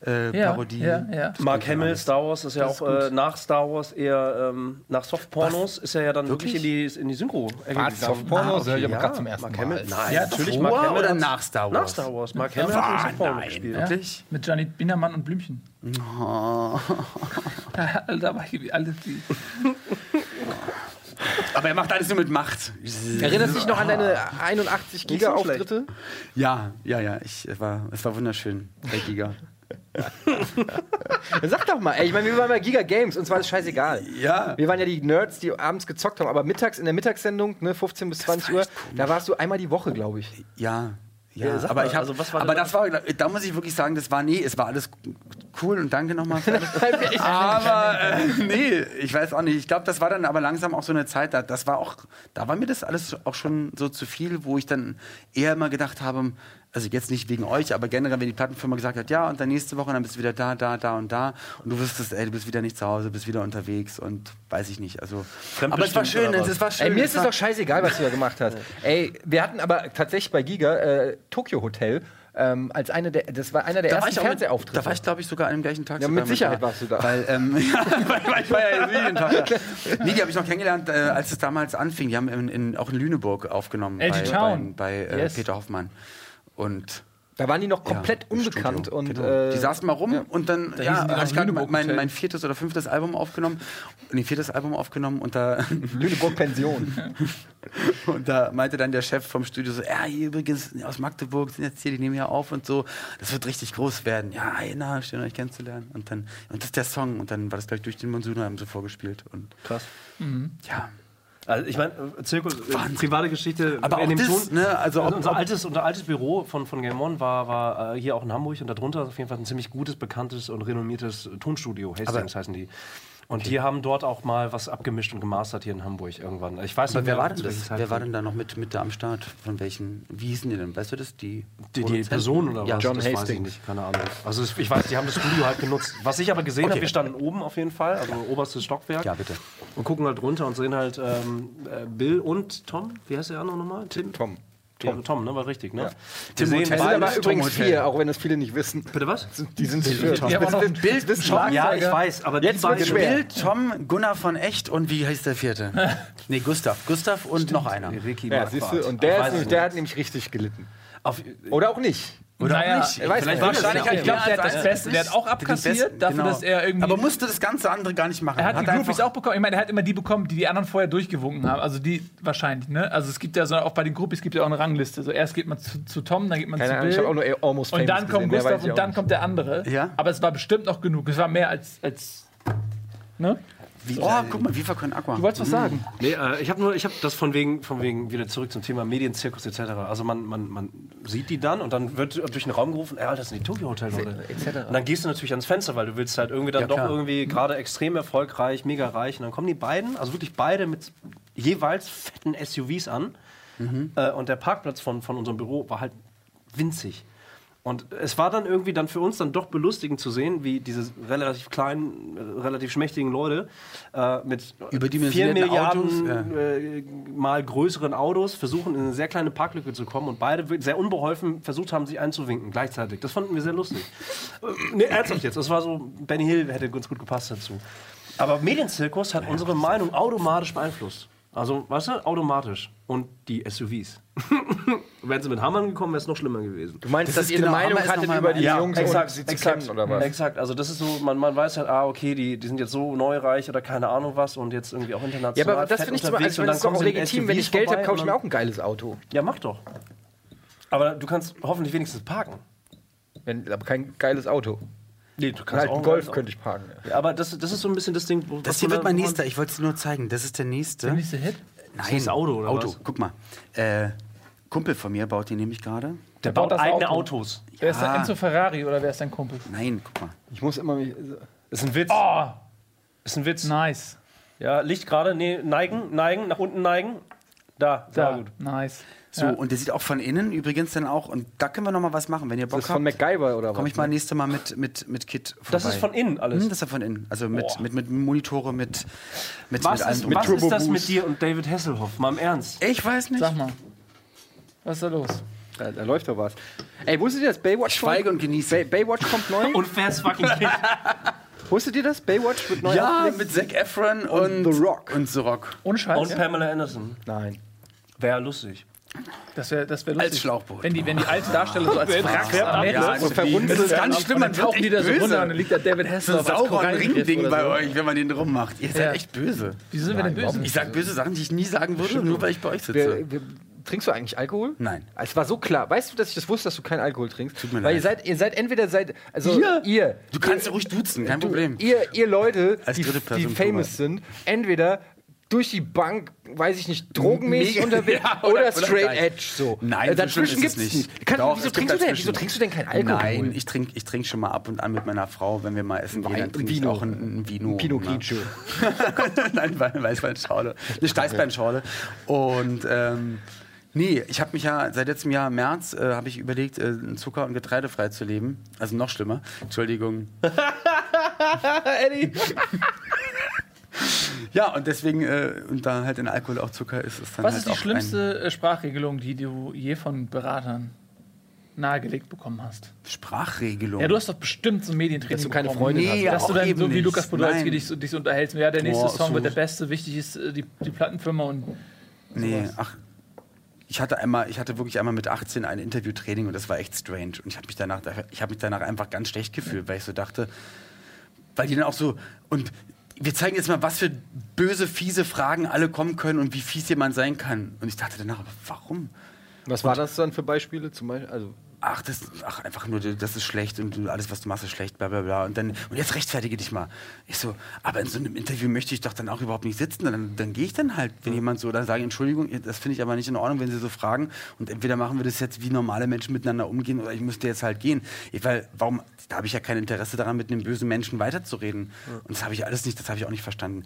äh, ja, Parodie. ja, ja. Mark Hamill, Star Wars ist ja Das auch ist äh, nach Star Wars eher ähm, nach Softpornos ist er ja dann wirklich, in die, in die Synchro. Was? Softpornos? Ah, okay, ich aber ja. gerade zum ersten Mark Mal. Hamill? Nein, Ja, natürlich. Mark Hamill oder nach Star Wars? Nach Star Wars. Mark Hamill hat Ah, in Softporno nein. gespielt. Ja. Wirklich? Mit Janet Biedermann und Blümchen. da war ich alles die. (laughs) Aber er macht alles nur mit Macht. Erinnerst du dich noch an deine 81 Giga so schlecht. Auftritte? Ja, ja, ja. Ich, es, war, es war wunderschön. Der Giga. (laughs) Sag doch mal, ey, ich meine, wir waren bei Giga Games und zwar ist scheißegal. Ja. Wir waren ja die Nerds, die abends gezockt haben, aber mittags in der Mittagssendung, ne, 15 bis 20 Uhr, da warst du einmal die Woche, glaube ich. Ja. Ja, Ja, aber mal, ich hab, also was war aber das war, da muss ich wirklich sagen, das war, nee, es war alles cool und danke nochmal. (laughs) aber, äh, nee, ich weiß auch nicht. Ich glaube, das war dann aber langsam auch so eine Zeit, da, das war auch, da war mir das alles auch schon so zu viel, wo ich dann eher immer gedacht habe, also jetzt nicht wegen euch, aber generell, wenn die Plattenfirma gesagt hat, ja, und dann nächste Woche, dann bist du wieder da, da, da und da und du wüsstest, ey, du bist wieder nicht zu Hause, bist wieder unterwegs und weiß ich nicht, also. Aber es war schön, was? es war schön. Ey, mir ist es doch scheißegal, was du da gemacht hast. (laughs) Ey, wir hatten aber tatsächlich bei Giga äh, Tokyo Hotel ähm, als eine der, das war einer der Da war, ersten mit, Fernsehauftritte. da war ich, glaube ich, sogar an dem gleichen Tag. Ja, mit Sicherheit da. warst du da. Weil, ähm, (laughs) ja, weil ich war ja in Medientag. Nee, die habe ich noch kennengelernt, äh, als es damals anfing. Die haben in, in, auch in Lüneburg aufgenommen. LG bei, Town. Bei, bei äh, Yes. Peter Hoffmann. Und da waren die noch ja, komplett im unbekannt Studio, und genau. äh, die saßen mal rum und dann hießen ja, habe ich gerade Lüneburg mein, mein viertes oder fünftes Album aufgenommen. Und ein viertes Album aufgenommen und da (laughs) Lüneburg Pension. (laughs) Und da meinte dann der Chef vom Studio so, ja, hier übrigens aus Magdeburg sind jetzt hier, die nehmen hier auf und so. Das wird richtig groß werden. Ja, na, schön euch kennenzulernen. Und dann, und das ist der Song. Und dann war das gleich durch den Monsun, haben sie vorgespielt. Und Krass. ja. Also ich meine, Zirkus, äh, private Geschichte. Aber in auch dem das, Ton- ne, also ob- unser, ob- altes, unser altes Büro von, von Game One war, war äh, hier auch in Hamburg und darunter ist auf jeden Fall ein ziemlich gutes, bekanntes und renommiertes Tonstudio. Hastings heißen die. Und die haben dort auch mal was abgemischt und gemastert hier in Hamburg irgendwann. Ich weiß Aber nicht wer war denn das? Wer war denn da noch mit, mit da am Start? Von welchen, wie hießen die denn? Weißt du das? Die, Die, die? Person oder ja, was? John das weiß ich Hastings. nicht, keine Ahnung. Also ich weiß, die haben das Studio halt genutzt. Was ich aber gesehen habe, wir standen oben auf jeden Fall, also oberstes Stockwerk. Ja, bitte. Und gucken halt runter und sehen halt ähm, äh, Bill und Tom. Wie heißt der andere nochmal? Tim? Tom. Tom. Ja, Tom, ne? War richtig, ne? Wir Tim sehen Es Hotel. sind aber Tom übrigens Hotel. vier, auch wenn das viele nicht wissen. Bitte was? Die sind vier. Haben auch noch ein Bild, wissen Ja, ich weiß, aber Jetzt die beiden. Bill, Tom, Gunnar von Echt und wie heißt der vierte? (laughs) nee, Gustav. Gustav und noch einer. Ricky Ja, siehst du, und der, ist, der hat nämlich richtig gelitten. Auf, Oder auch nicht. Oder Naja, nicht? ich weiß Vielleicht wahrscheinlich Ich glaube, der hat das Beste. Der hat auch abkassiert, dafür, genau. dass er irgendwie. Aber musste das ganze andere gar nicht machen. Er hat die er Groupies auch bekommen. Ich meine, er hat immer die bekommen, die die anderen vorher durchgewunken haben. Also die wahrscheinlich, ne? Also es gibt ja so, auch bei den Groupies gibt es ja auch eine Rangliste. So erst geht man zu, zu Tom, dann geht man Keine zu Bill. ich habe auch nur Almost und dann kommt gesehen, Gustav und dann kommt der andere. Ja. Aber es war bestimmt noch genug. Es war mehr als. als ne? Wie, oh, guck mal, Viva con Aqua. Du wolltest was sagen? nee, äh, ich habe nur, ich habe das von wegen, von wegen wieder zurück zum Thema Medienzirkus etc. Also man, man, man sieht die dann und dann wird durch den Raum gerufen, ey, Alter, das sind die Tokyo Hotel Leute. etc. Und dann gehst du natürlich ans Fenster, weil du willst halt irgendwie dann Ja, doch klar. irgendwie gerade extrem erfolgreich, mega reich. Und dann kommen die beiden, also wirklich beide mit jeweils fetten SUVs an. Äh, und der Parkplatz von, von unserem Büro war halt winzig. Und es war dann irgendwie dann für uns dann doch belustigend zu sehen, wie diese relativ kleinen, äh, relativ schmächtigen Leute äh, mit vier Milliarden Autos, äh, mal größeren Autos versuchen, in eine sehr kleine Parklücke zu kommen und beide sehr unbeholfen versucht haben, sich einzuwinken gleichzeitig. Das fanden wir sehr lustig. Äh, nee, ernsthaft jetzt. Das war so, Benny Hill hätte ganz gut gepasst dazu. Aber Medienzirkus hat unsere Meinung automatisch beeinflusst. Also, weißt du, automatisch. Und die SUVs. (laughs) Wären sie mit Hammern gekommen, wäre es noch schlimmer gewesen. Du meinst, Das dass ihr eine genau, Meinung Hammer hattet über die Ja, Jungs und sie zu kennen, oder was? Exakt, also das ist so, man, man weiß halt, ah, okay, die, die sind jetzt so neureich oder keine Ahnung was und jetzt irgendwie auch Ja, international. aber das finde ich zum unterwegs also, das ist auch sie mit legitim. Wenn ich Geld habe, kaufe ich mir auch ein geiles Auto. Ja, mach doch. Aber du kannst hoffentlich wenigstens parken. Wenn, aber kein geiles Auto. Nee, du Halt einen Golf könnte ich parken. Ja. Ja, aber das, das ist so ein bisschen das Ding, wo Das was hier wird mein nächster. Ich wollte es dir nur zeigen. Das ist der nächste. Der nächste Hit? Nein, das Auto, oder Auto. was? Guck mal. Äh, Kumpel von mir baut den nämlich gerade. Der baut baut das eigene Auto. Autos. Wer ist der Ja. Enzo Ferrari oder wer ist dein Kumpel? Nein, guck mal. Ich muss immer. mich- Ist ein Witz. Oh, Ist ein Witz. nice. Ja, Licht gerade, nee, neigen, neigen, nach unten neigen. Da, da, Da, gut. nice. So, Ja. und der sieht auch von innen übrigens dann auch. Und da können wir noch mal was machen, wenn ihr Bock Das ist von habt. MacGyver oder was? Komme ich mal nächste Mal mit, mit, mit Kit vorbei. Das ist von innen alles. Hm, das ist ja von innen. Also mit, mit, mit Monitore, mit, mit, Was, mit allem. ist, drum. was Turbo ist das Boost. mit dir und David Hasselhoff? Mal im Ernst. ich weiß nicht. Sag mal. Was ist da los? Da, da läuft doch was. Ey, wusstet ihr das? Baywatch Schweige kommt? und genieße. Bay, Baywatch kommt neu. Und fast fucking (laughs) Kid. Wusstet ihr das? Baywatch wird neu Ja, mit Zac Efron und, The Rock. Und The Rock. Ohne Scheiß. Und Pamela Anderson. Nein. Wäre lustig. Das wäre das wär Als lustig. Schlauchboot. Wenn die, wenn die alten Darsteller so als (laughs) Wracks am Meer so verwundet. Das ist ganz schlimm, man tauchen die da so böse. runter und dann liegt da David So ein Hasselhoff als saurer Korallenriff Ringding bei so. euch, wenn man den rummacht. Ihr seid Ja. echt böse. Wieso sind wir denn böse? Ich sag böse Sachen, die ich nie sagen würde, nur weil ich bei euch sitze. Trinkst du eigentlich Alkohol? Nein. Es war so klar. Weißt du, dass ich das wusste, dass du keinen Alkohol trinkst? Tut mir Weil leid. ihr seid, ihr seid entweder seid, also Ihr? ihr, Du kannst ja ruhig duzen, kein du, Problem. ihr, ihr Leute, Als die, die famous sind, entweder durch die Bank, weiß ich nicht, drogenmäßig (laughs) unterwegs Ja, oder, oder- oder straight gleich. edge so. Nein, äh, so dazwischen es gibt's nicht. nicht. Kann, Doch, wieso, trinkst du denn, wieso trinkst du denn kein Alkohol? Nein, ich trinke ich trink schon mal ab und an mit meiner Frau, wenn wir mal essen gehen, dann und trinke ich auch ein, ein Vino. Pinot ne? Grigio. (laughs) Nein, Wein- Weißweinschorle. Eine Steißbeinschorle. Und ähm, nee, ich habe mich ja seit letztem Jahr im März äh, habe ich überlegt, äh, zucker- und getreidefrei zu leben. Also noch schlimmer. Entschuldigung. (laughs) Eddie. Ja, und deswegen, äh, und da halt in Alkohol auch Zucker ist, ist dann Was halt ist die auch schlimmste äh, Sprachregelung, die du je von Beratern nahegelegt bekommen hast? Sprachregelung. Ja, du hast doch bestimmt so ein Medientraining Dass du keine. Freundin Nee, hast. Dass du dann eben so wie nicht. Lukas Podolski dich, so- dich so unterhältst. Ja, der nächste Boah, Song so- wird der beste. Wichtig ist äh, die, die Plattenfirma und Nee, ach. Ich hatte einmal, ich hatte wirklich einmal mit 18 ein Interviewtraining und das war echt strange. Und ich habe mich danach, ich habe mich danach einfach ganz schlecht gefühlt, weil ich so dachte, weil die dann auch so und wir zeigen jetzt mal, was für böse, fiese Fragen alle kommen können und wie fies jemand sein kann. Und ich dachte danach, aber warum? Was war das dann für Beispiele? Zum Beispiel, also ach, das, ach, einfach nur, das ist schlecht und alles, was du machst, ist schlecht, bla bla bla. Und dann, und jetzt rechtfertige dich mal. Ich so, aber in so einem Interview möchte ich doch dann auch überhaupt nicht sitzen. Dann, dann gehe ich dann halt, wenn jemand so, dann sage ich, Entschuldigung, das finde ich aber nicht in Ordnung, wenn sie so fragen. Und entweder machen wir das jetzt, wie normale Menschen miteinander umgehen, oder ich müsste jetzt halt gehen. Ich, weil, warum, da habe ich ja kein Interesse daran, mit einem bösen Menschen weiterzureden. Und das habe ich alles nicht, das habe ich auch nicht verstanden.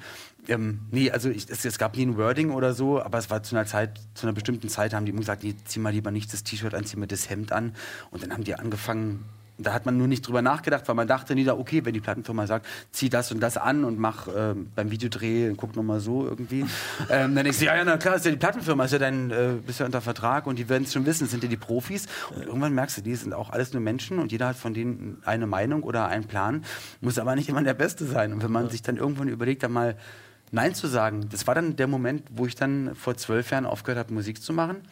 Ähm, nee, also ich, es, es gab nie ein Wording oder so, aber es war zu einer Zeit, zu einer bestimmten Zeit haben die immer gesagt, nee, zieh mal lieber nicht das T-Shirt an, zieh mir das Hemd an. Und dann haben die angefangen, da hat man nur nicht drüber nachgedacht, weil man dachte nie, da, okay, wenn die Plattenfirma sagt, zieh das und das an und mach ähm, beim Videodreh, guck noch mal so irgendwie. (laughs) ähm, dann ich so, ja, ja, na klar, ist ja die Plattenfirma, ist ja dein, äh, bist ja unter Vertrag und die werden es schon wissen, sind ja die Profis. Und irgendwann merkst du, die sind auch alles nur Menschen und jeder hat von denen eine Meinung oder einen Plan, muss aber nicht immer der Beste sein. Und wenn man sich dann irgendwann überlegt, dann mal Nein zu sagen, das war dann der Moment, wo ich dann vor zwölf Jahren aufgehört habe, Musik zu machen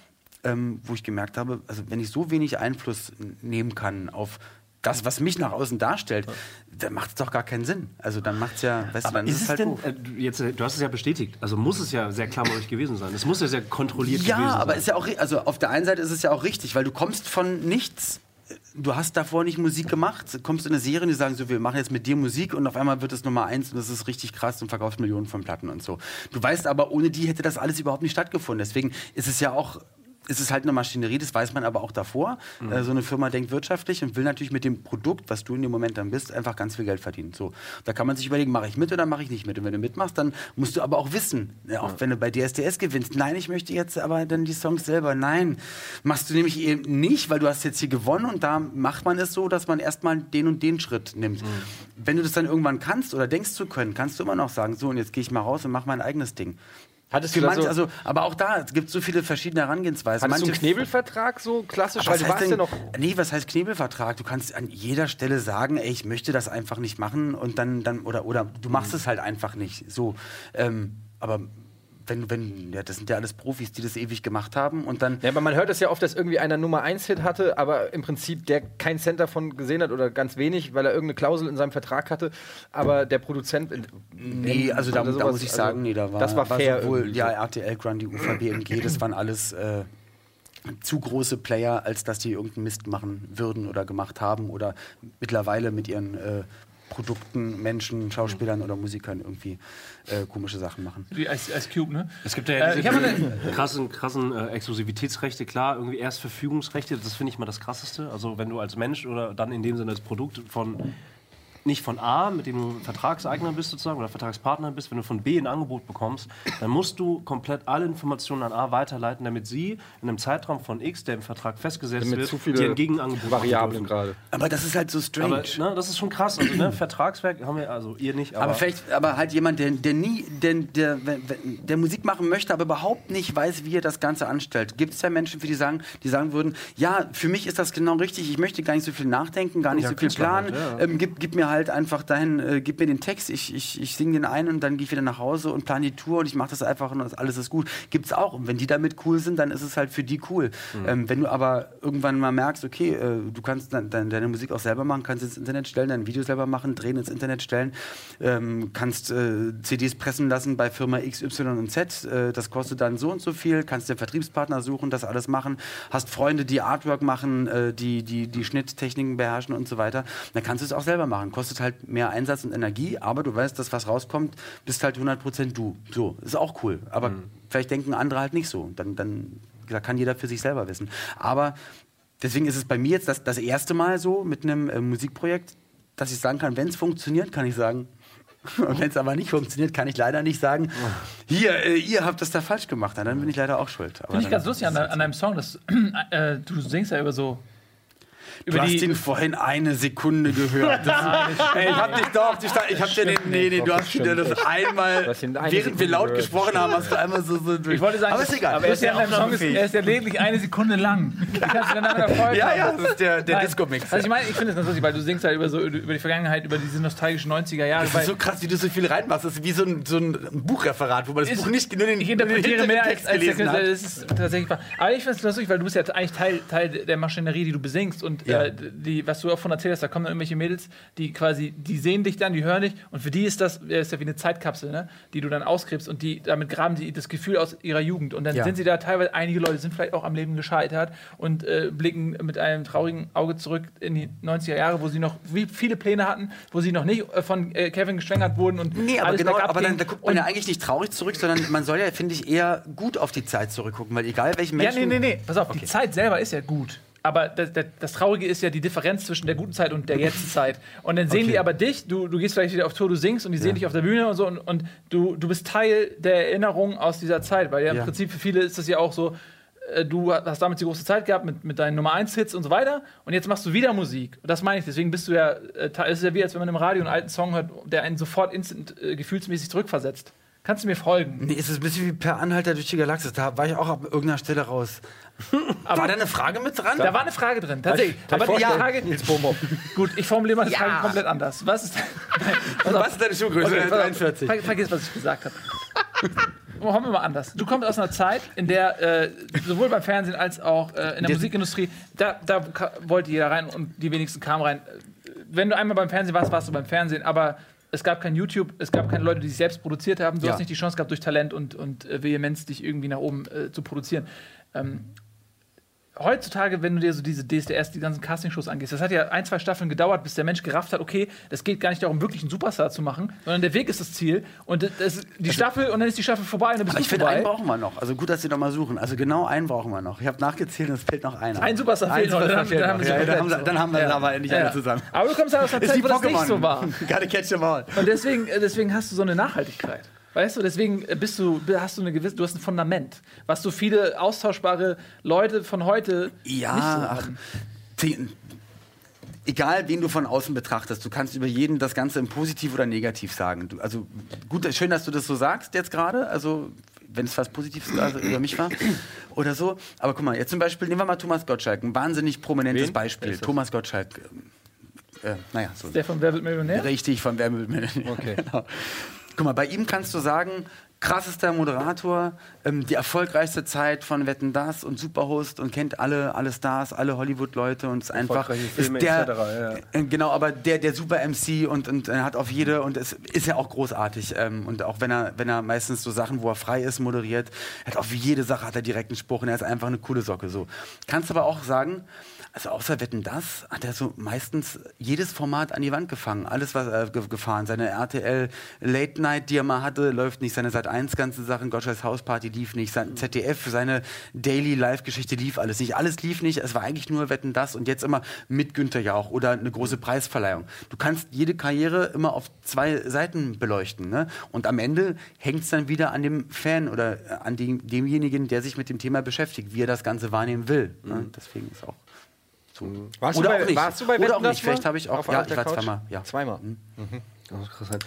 ähm, wo ich gemerkt habe, also wenn ich so wenig Einfluss nehmen kann auf das, was mich nach außen darstellt, dann macht es doch gar keinen Sinn. Also dann macht es ja, weißt du, Aber dann ist ist es halt denn, doof. äh, du- jetzt, äh, du hast es ja bestätigt, also muss es ja sehr klammerig gewesen sein. Es muss ja sehr kontrolliert gewesen Ja, sein. aber ist ja auch, also auf der einen Seite ist es ja auch richtig, weil du kommst von nichts. Du hast davor nicht Musik gemacht, kommst in eine Serie und die sagen so, wir machen jetzt mit dir Musik und auf einmal wird es Nummer eins und das ist richtig krass und verkaufst Millionen von Platten und so. Du weißt aber, ohne die hätte das alles überhaupt nicht stattgefunden. Deswegen ist es ja auch, ist es halt eine Maschinerie, das weiß man aber auch davor. Äh, so eine Firma denkt wirtschaftlich und will natürlich mit dem Produkt, was du in dem Moment dann bist, einfach ganz viel Geld verdienen. So, da kann man sich überlegen, mache ich mit oder mache ich nicht mit. Und wenn du mitmachst, dann musst du aber auch wissen, ja, auch wenn du bei DSDS gewinnst, nein, ich möchte jetzt aber dann die Songs selber. Nein, machst du nämlich eben nicht, weil du hast jetzt hier gewonnen und da macht man es so, dass man erstmal den und den Schritt nimmt. Wenn du das dann irgendwann kannst oder denkst zu können, kannst du immer noch sagen, so und jetzt gehe ich mal raus und mache mein eigenes Ding. Hattest Für du manche, so, also, aber auch da, es gibt so viele verschiedene Herangehensweisen. hattest du einen Knebelvertrag so klassisch? was du heißt denn, noch. nee, was heißt Knebelvertrag? Du kannst an jeder Stelle sagen, ey, ich möchte das einfach nicht machen und dann, dann oder, oder du machst es halt einfach nicht. So, ähm, aber wenn, wenn, ja, das sind ja alles Profis, die das ewig gemacht haben und dann. Ja, aber man hört es ja oft, dass irgendwie einer Nummer 1 Hit hatte, aber im Prinzip der keinen Cent davon gesehen hat oder ganz wenig, weil er irgendeine Klausel in seinem Vertrag hatte. Aber der Produzent. äh, Nee, also da, oder da sowas, muss ich also sagen, nee, da war, das war fair sowohl ja. RTL, Grundy, UFA, BMG, das waren alles äh, zu große Player, als dass die irgendeinen Mist machen würden oder gemacht haben oder mittlerweile mit ihren äh, Produkten, Menschen, Schauspielern oder Musikern irgendwie äh, komische Sachen machen. Wie Ice, Ice Cube, ne? Es gibt ja Äh, diese eine- (laughs) krassen, krassen äh, Exklusivitätsrechte, klar, irgendwie Erstverfügungsrechte, das finde ich mal das Krasseste. Also wenn du als Mensch oder dann in dem Sinne als Produkt von nicht von A, mit dem du Vertragseigner bist sozusagen oder Vertragspartner bist, wenn du von B ein Angebot bekommst, dann musst du komplett alle Informationen an A weiterleiten, damit sie in einem Zeitraum von X, der im Vertrag festgesetzt Mit wird, zu viele dir ein Gegenangebot Variablen gerade. Aber das ist halt so strange. Aber ne, das ist schon krass. Also, ne, Vertragswerk haben wir, also ihr nicht, aber, Aber vielleicht, aber halt jemand, der, der nie, der, der, der Musik machen möchte, aber überhaupt nicht weiß, wie er das Ganze anstellt. Gibt es ja Menschen, für die sagen, die sagen würden, ja, für mich ist das genau richtig, ich möchte gar nicht so viel nachdenken, gar nicht Ja, so viel planen. halt, ja. ähm, gib, gib mir halt einfach dahin, äh, gib mir den Text, ich, ich, ich singe den ein und dann gehe ich wieder nach Hause und plane die Tour und ich mache das einfach und alles ist gut. Gibt's auch. Und wenn die damit cool sind, dann ist es halt für die cool. Mhm. Ähm, wenn du aber irgendwann mal merkst, okay, äh, du kannst dann, dann deine Musik auch selber machen, kannst ins Internet stellen, dein Video selber machen, drehen ins Internet stellen, ähm, kannst äh, CDs pressen lassen bei Firma X, Y und Z, äh, das kostet dann so und so viel, kannst dir Vertriebspartner suchen, das alles machen, hast Freunde, die Artwork machen, äh, die, die die Schnitttechniken beherrschen und so weiter, dann kannst du es auch selber machen. Kostet halt mehr Einsatz und Energie, aber du weißt, dass was rauskommt, bist halt 100% du. So, ist auch cool. Aber vielleicht denken andere halt nicht so. Dann, dann gesagt, kann jeder für sich selber wissen. Aber deswegen ist es bei mir jetzt das, das erste Mal so mit einem äh, Musikprojekt, dass ich sagen kann, wenn es funktioniert, kann ich sagen. (laughs) Und wenn es aber nicht funktioniert, kann ich leider nicht sagen, hier, äh, ihr habt das da falsch gemacht. Dann bin ich leider auch schuld. Finde ich ganz lustig an, an deinem Song, dass äh, du singst ja über so. Du Über hast die, ihn vorhin eine Sekunde gehört. Das (laughs) Ey, ich hab dich doch, ich hab dir den, nee, nee, du hast dir das einmal, Du hast ihn eine während Sekunde wir laut gesprochen haben, hast du einmal so, so durch. ich wollte sagen, aber ist egal. Aber er ist ja, deinem Song ist, er ist ja lediglich eine Sekunde lang. Die kannst du dann folgen. Ja, ja, das ist der, der. Disco-Mix. Also ich meine, ich finde es ganz lustig, weil du singst halt über, so, über die Vergangenheit, über diese nostalgischen 90er Jahre. Das ist so krass, wie du so viel reinmachst. Das ist wie so ein, so ein Buchreferat, wo man das Buch nicht nur den, ich interpretiere mehr als, Text als der gelesen Künstler. hat. Das ist tatsächlich wahr. Aber ich finde es lustig, weil du bist ja eigentlich Teil, Teil der Maschinerie, die du besingst. Und Ja. äh, die, was du auch von erzählst, da kommen dann irgendwelche Mädels, die quasi, die sehen dich dann, die hören dich. Und für die ist das, äh, ist ja wie eine Zeitkapsel, ne? die du dann ausgräbst. Und die, damit graben die das Gefühl aus ihrer Jugend. Und dann Ja. sind sie da teilweise, einige Leute sind vielleicht auch am Leben gescheitert und äh, blicken mit einem traurigen Auge zurück in die 90er Jahre, wo sie noch wie viele Pläne hatten, wo sie noch nicht äh, von äh, Kevin geschwängert wurden. Und Nee, aber genau, aber dann da guckt man ja eigentlich nicht traurig zurück, sondern man soll ja, finde ich, eher gut auf die Zeit zurückgucken, weil egal welchen Ja, Menschen. nee, nee, nee. Pass auf, Okay. die Zeit selber ist ja gut. Aber das, das, das Traurige ist ja die Differenz zwischen der guten Zeit und der Jetztzeit. (laughs) Und dann sehen Okay. die aber dich, du, du gehst vielleicht wieder auf Tour, du singst und die sehen dich auf der Bühne und so und, und du, du bist Teil der Erinnerung aus dieser Zeit. Weil ja im Ja. Prinzip für viele ist das ja auch so, äh, du hast damals die große Zeit gehabt mit, mit deinen Nummer 1 Hits und so weiter und jetzt machst du wieder Musik. Und das meine ich, deswegen bist du ja, äh, Teil- es ist ja wie, als wenn man im Radio einen alten Song hört, der einen sofort instant äh, gefühlsmäßig zurückversetzt. Kannst du mir folgen? Nee, es ist ein bisschen wie per Anhalter durch die Galaxis. Da war ich auch ab irgendeiner Stelle raus. (laughs) Aber- war da eine Frage mit dran? Da war eine Frage drin, tatsächlich. Aber die vorstellen? Frage. Gut, ich formuliere mal die Ja. Frage komplett anders. Was ist. (laughs) Auf. Was ist deine Schuhgröße? Okay, pass auf. 43. Ver vergiss, was ich gesagt habe. Machen wir mal anders. Du kommst aus einer Zeit, in der äh, sowohl beim Fernsehen als auch äh, in der Der- Musikindustrie, da, da wollte jeder rein und die wenigsten kamen rein. Wenn du einmal beim Fernsehen warst, warst du beim Fernsehen, aber es gab kein YouTube, es gab keine Leute, die sich selbst produziert haben. Du Ja. hast nicht die Chance gehabt, durch Talent und, und äh, Vehemenz dich irgendwie nach oben äh, zu produzieren. Ähm, heutzutage, wenn du dir so diese DSDS, die ganzen Castingshows angehst, das hat ja ein, zwei Staffeln gedauert, bis der Mensch gerafft hat, okay, das geht gar nicht darum, wirklich einen Superstar zu machen, sondern der Weg ist das Ziel. Und das, das, die Staffel, und dann ist die Staffel vorbei und dann bist Aber du ich finde, einen brauchen wir noch. Also gut, dass Sie noch mal suchen. Also genau einen brauchen wir noch. Ich habe nachgezählt und es fehlt noch einer. Ein Superstar fehlt noch, Superstar dann haben- dann wir Ja, dann haben, komplett sie- dann haben wir so. sie aber endlich Ja. alle zusammen. Aber du kommst halt aus einer Zeit, wo das nicht so war. (laughs) Gotta catch them all. Und deswegen, äh, deswegen hast du so eine Nachhaltigkeit. Weißt du, deswegen äh, bist du, hast du eine gewisse, du hast ein Fundament, was so viele austauschbare Leute von heute nicht so Ja, ach, haben. zehn- egal wen du von außen betrachtest, du kannst über jeden das Ganze im Positiv oder Negativ sagen. Du, also gut, schön, dass du das so sagst jetzt gerade. Also wenn es was Positives über mich war (clears throat) oder so. Aber guck mal, jetzt zum Beispiel nehmen wir mal Thomas Gottschalk, ein wahnsinnig prominentes Wen? Beispiel. Thomas Gottschalk. ähm, Äh, naja, so. Der von Wer wird Millionär? Richtig, von Wer wird Millionär. Okay. (laughs) Genau. Guck mal, bei ihm kannst du sagen, krassester Moderator, ähm, die erfolgreichste Zeit von Wetten Das und Superhost und kennt alle, alle Stars, alle Hollywood-Leute und ist einfach Filme ist der, etc., ja. äh, genau, aber der der super MC und, und er hat auf jede und es ist ja auch großartig ähm, und auch wenn er wenn er meistens so Sachen, wo er frei ist, moderiert, er hat auf jede Sache hat er direkt einen Spruch und er ist einfach eine coole Socke so. Kannst aber auch sagen, also außer Wetten das hat er so meistens jedes Format an die Wand gefangen, alles was äh, ge gefahren. Seine RTL Late Night, die er mal hatte, läuft nicht. Seine Sat 1 ganzen Sachen, Gottschalks Hausparty lief nicht. Sein ZDF, seine Daily Live Geschichte lief alles nicht. Alles lief nicht. Es war eigentlich nur Wetten das und jetzt immer mit Günther Jauch oder eine große Preisverleihung. Du kannst jede Karriere immer auf zwei Seiten beleuchten. Ne? Und am Ende hängt es dann wieder an dem Fan oder äh, an dem, demjenigen, der sich mit dem Thema beschäftigt, wie er das Ganze wahrnehmen will. Ne? Deswegen ist auch so. Warst Oder du auch bei, nicht. Warst du bei Oder auch das nicht. Vielleicht habe ich auch- ja, ich war Couch? zweimal, ja. Zweimal. Mhm.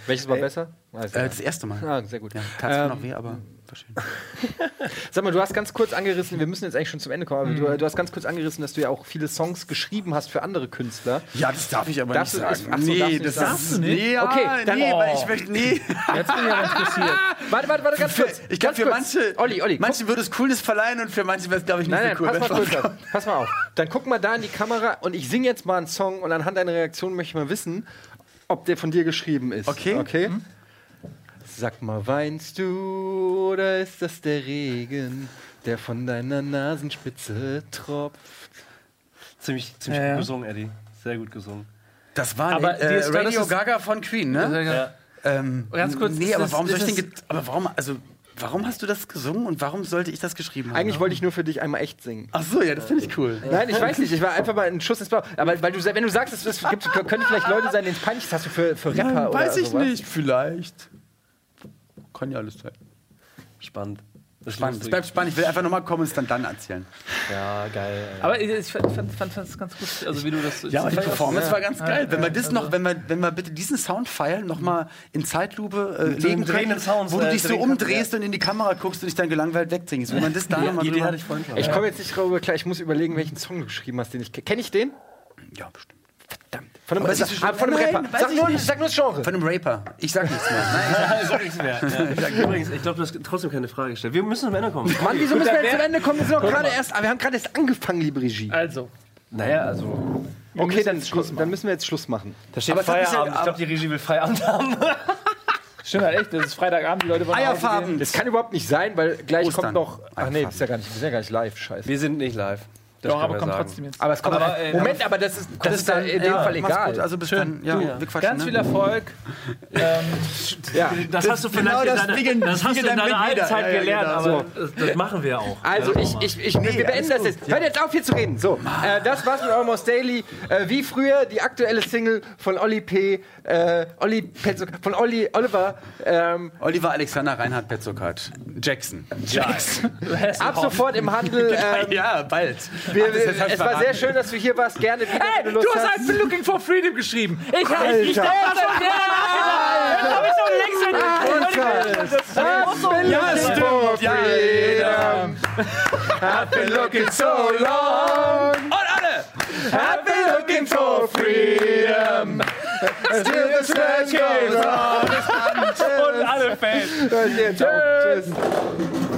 Welches war besser? Weiß Äh, das erste Mal. Ah, sehr gut. Ja, tat Ähm, noch weh, aber war schön. (laughs) Sag mal, du hast ganz kurz angerissen, wir müssen jetzt eigentlich schon zum Ende kommen, aber Mhm. du, du hast ganz kurz angerissen, dass du ja auch viele Songs geschrieben hast für andere Künstler. Ja, das darf ich aber Darfst nicht du- sagen. ach so, darfst du nicht das sagen? Darfst du nicht? Nee, ja, Okay, dann- nee, weil Oh. ich möchte, nee. (laughs) Jetzt bin ich aber interessiert. Warte, warte, warte, ganz kurz. Ich glaube, ganz für kurz. manche, Olli, Olli, manche würde es Coolness verleihen und für manche wäre es, glaube ich, nicht Nein, nein, so cool. pass mal wenn kurz auf. Pass mal auf. Dann guck mal da in die Kamera und ich singe jetzt mal einen Song und anhand deiner Reaktion möchte ich mal wissen, ob der von dir geschrieben ist. Okay. Okay? Sag mal, weinst du oder ist das der Regen, der von deiner Nasenspitze tropft? Ziemlich, ziemlich Ja, ja. gut gesungen, Eddie. Sehr gut gesungen. Das war Aber äh, die ist- das Radio Gaga von Queen, ne? Ja. Ähm, Ganz kurz, Nee, aber warum soll ich denn. Aber warum, also, warum hast du das gesungen und warum sollte ich das geschrieben haben? Eigentlich wollte ich nur für dich einmal echt singen. Ach so, ja, das finde ich cool. Nein, ich weiß nicht. Ich war einfach mal ein Schuss ins Blau. Aber weil du, wenn du sagst, es gibt, können vielleicht Leute sein, denen es peinlich ist, hast du für, für Rapper Nein, oder weiß ich sowas? nicht. Vielleicht. Kann ja alles sein. Spannend. Das ist Spannend. Es bleibt spannend. Ich will einfach nochmal kommen und es dann dann erzählen. Ja, geil. ey. Aber ich ich fand es fand, fand, fand's ganz gut, also wie du das. Ja, aber die Performance ja. war ganz geil. Wenn wir das also- noch, wenn wir, wenn wir bitte diesen Soundfile noch mal in Zeitlupe äh, Mit so legen können, Sounds, wo du äh, dich so umdrehst und in die Kamera guckst und dich dann gelangweilt wegsingst. Wenn man das da Die, nochmal ich vorhin schon. Ich komme jetzt nicht drüber klar. Ich muss überlegen, welchen Song du geschrieben hast, den ich kenne. Kenn ich den? Ja, bestimmt. Von einem, sag, ah, von einem Nein, Rapper. Sag ich nur, sag nur das Genre. Von einem Raper. Ich sag nichts mehr. Nein, Sag (laughs) nichts mehr. (laughs) Ja. (laughs) Übrigens, ich glaube, du hast trotzdem keine Frage gestellt. Wir müssen am Ende kommen. Mann, wieso müssen wir jetzt zum Ende kommen? Wir, sind doch gerade erst, wir haben gerade erst angefangen, liebe Regie. Also, Naja, also. Okay, müssen dann, dann müssen wir jetzt Schluss machen. Da steht Aber Feierabend. ich glaube, die Regie will Feierabend haben. stimmt halt echt, das ist Freitagabend, die Leute wollen Eierfarben. Das kann überhaupt nicht sein, weil gleich Ostern. kommt noch. Ach nee, Einfach. ist ja gar nicht, wir sind ja gar nicht live, scheiße. Wir sind nicht live. Das Doch, aber kommt sagen. trotzdem jetzt. Aber es kommt. Aber, äh, Moment, aber das ist, das ist ja in dem Fall mach's egal. Gut. Also bis Schön. dann. Ja, Du, wir quatschen. Ganz ne? viel Erfolg. ähm, (laughs) ja. Das hast du genau vielleicht in das deiner, Spiegel- das hast du in dann deiner mit alten jeder. Zeit Ja, ja, gelernt, genau. aber das, das machen wir auch. Also Ja, ich, ich, ich, wir beenden das jetzt. Hört jetzt auf hier zu reden. So, äh, das war's mit Almost Daily. Äh, wie früher die aktuelle Single von Olli P. Äh, Olli Petzo, von Olli Oliver. Ähm, Oliver Alexander Reinhard Petzokat. Jackson. Jackson. ab sofort im Handel. (laughs) Ähm, ja, bald. Wir, halt es war sehr schön, dass du hier warst. Gerne wieder, Hey, du Lust hast I've been looking for freedom geschrieben. Ich hab Alter. ich hab das schon gerne Das hab ich schon längst an. Ja, stimmt. Ja, freedom. I've been looking so long. Und alle! I've been looking for freedom. Still the search goes on. Und alle Fans. Tschüss.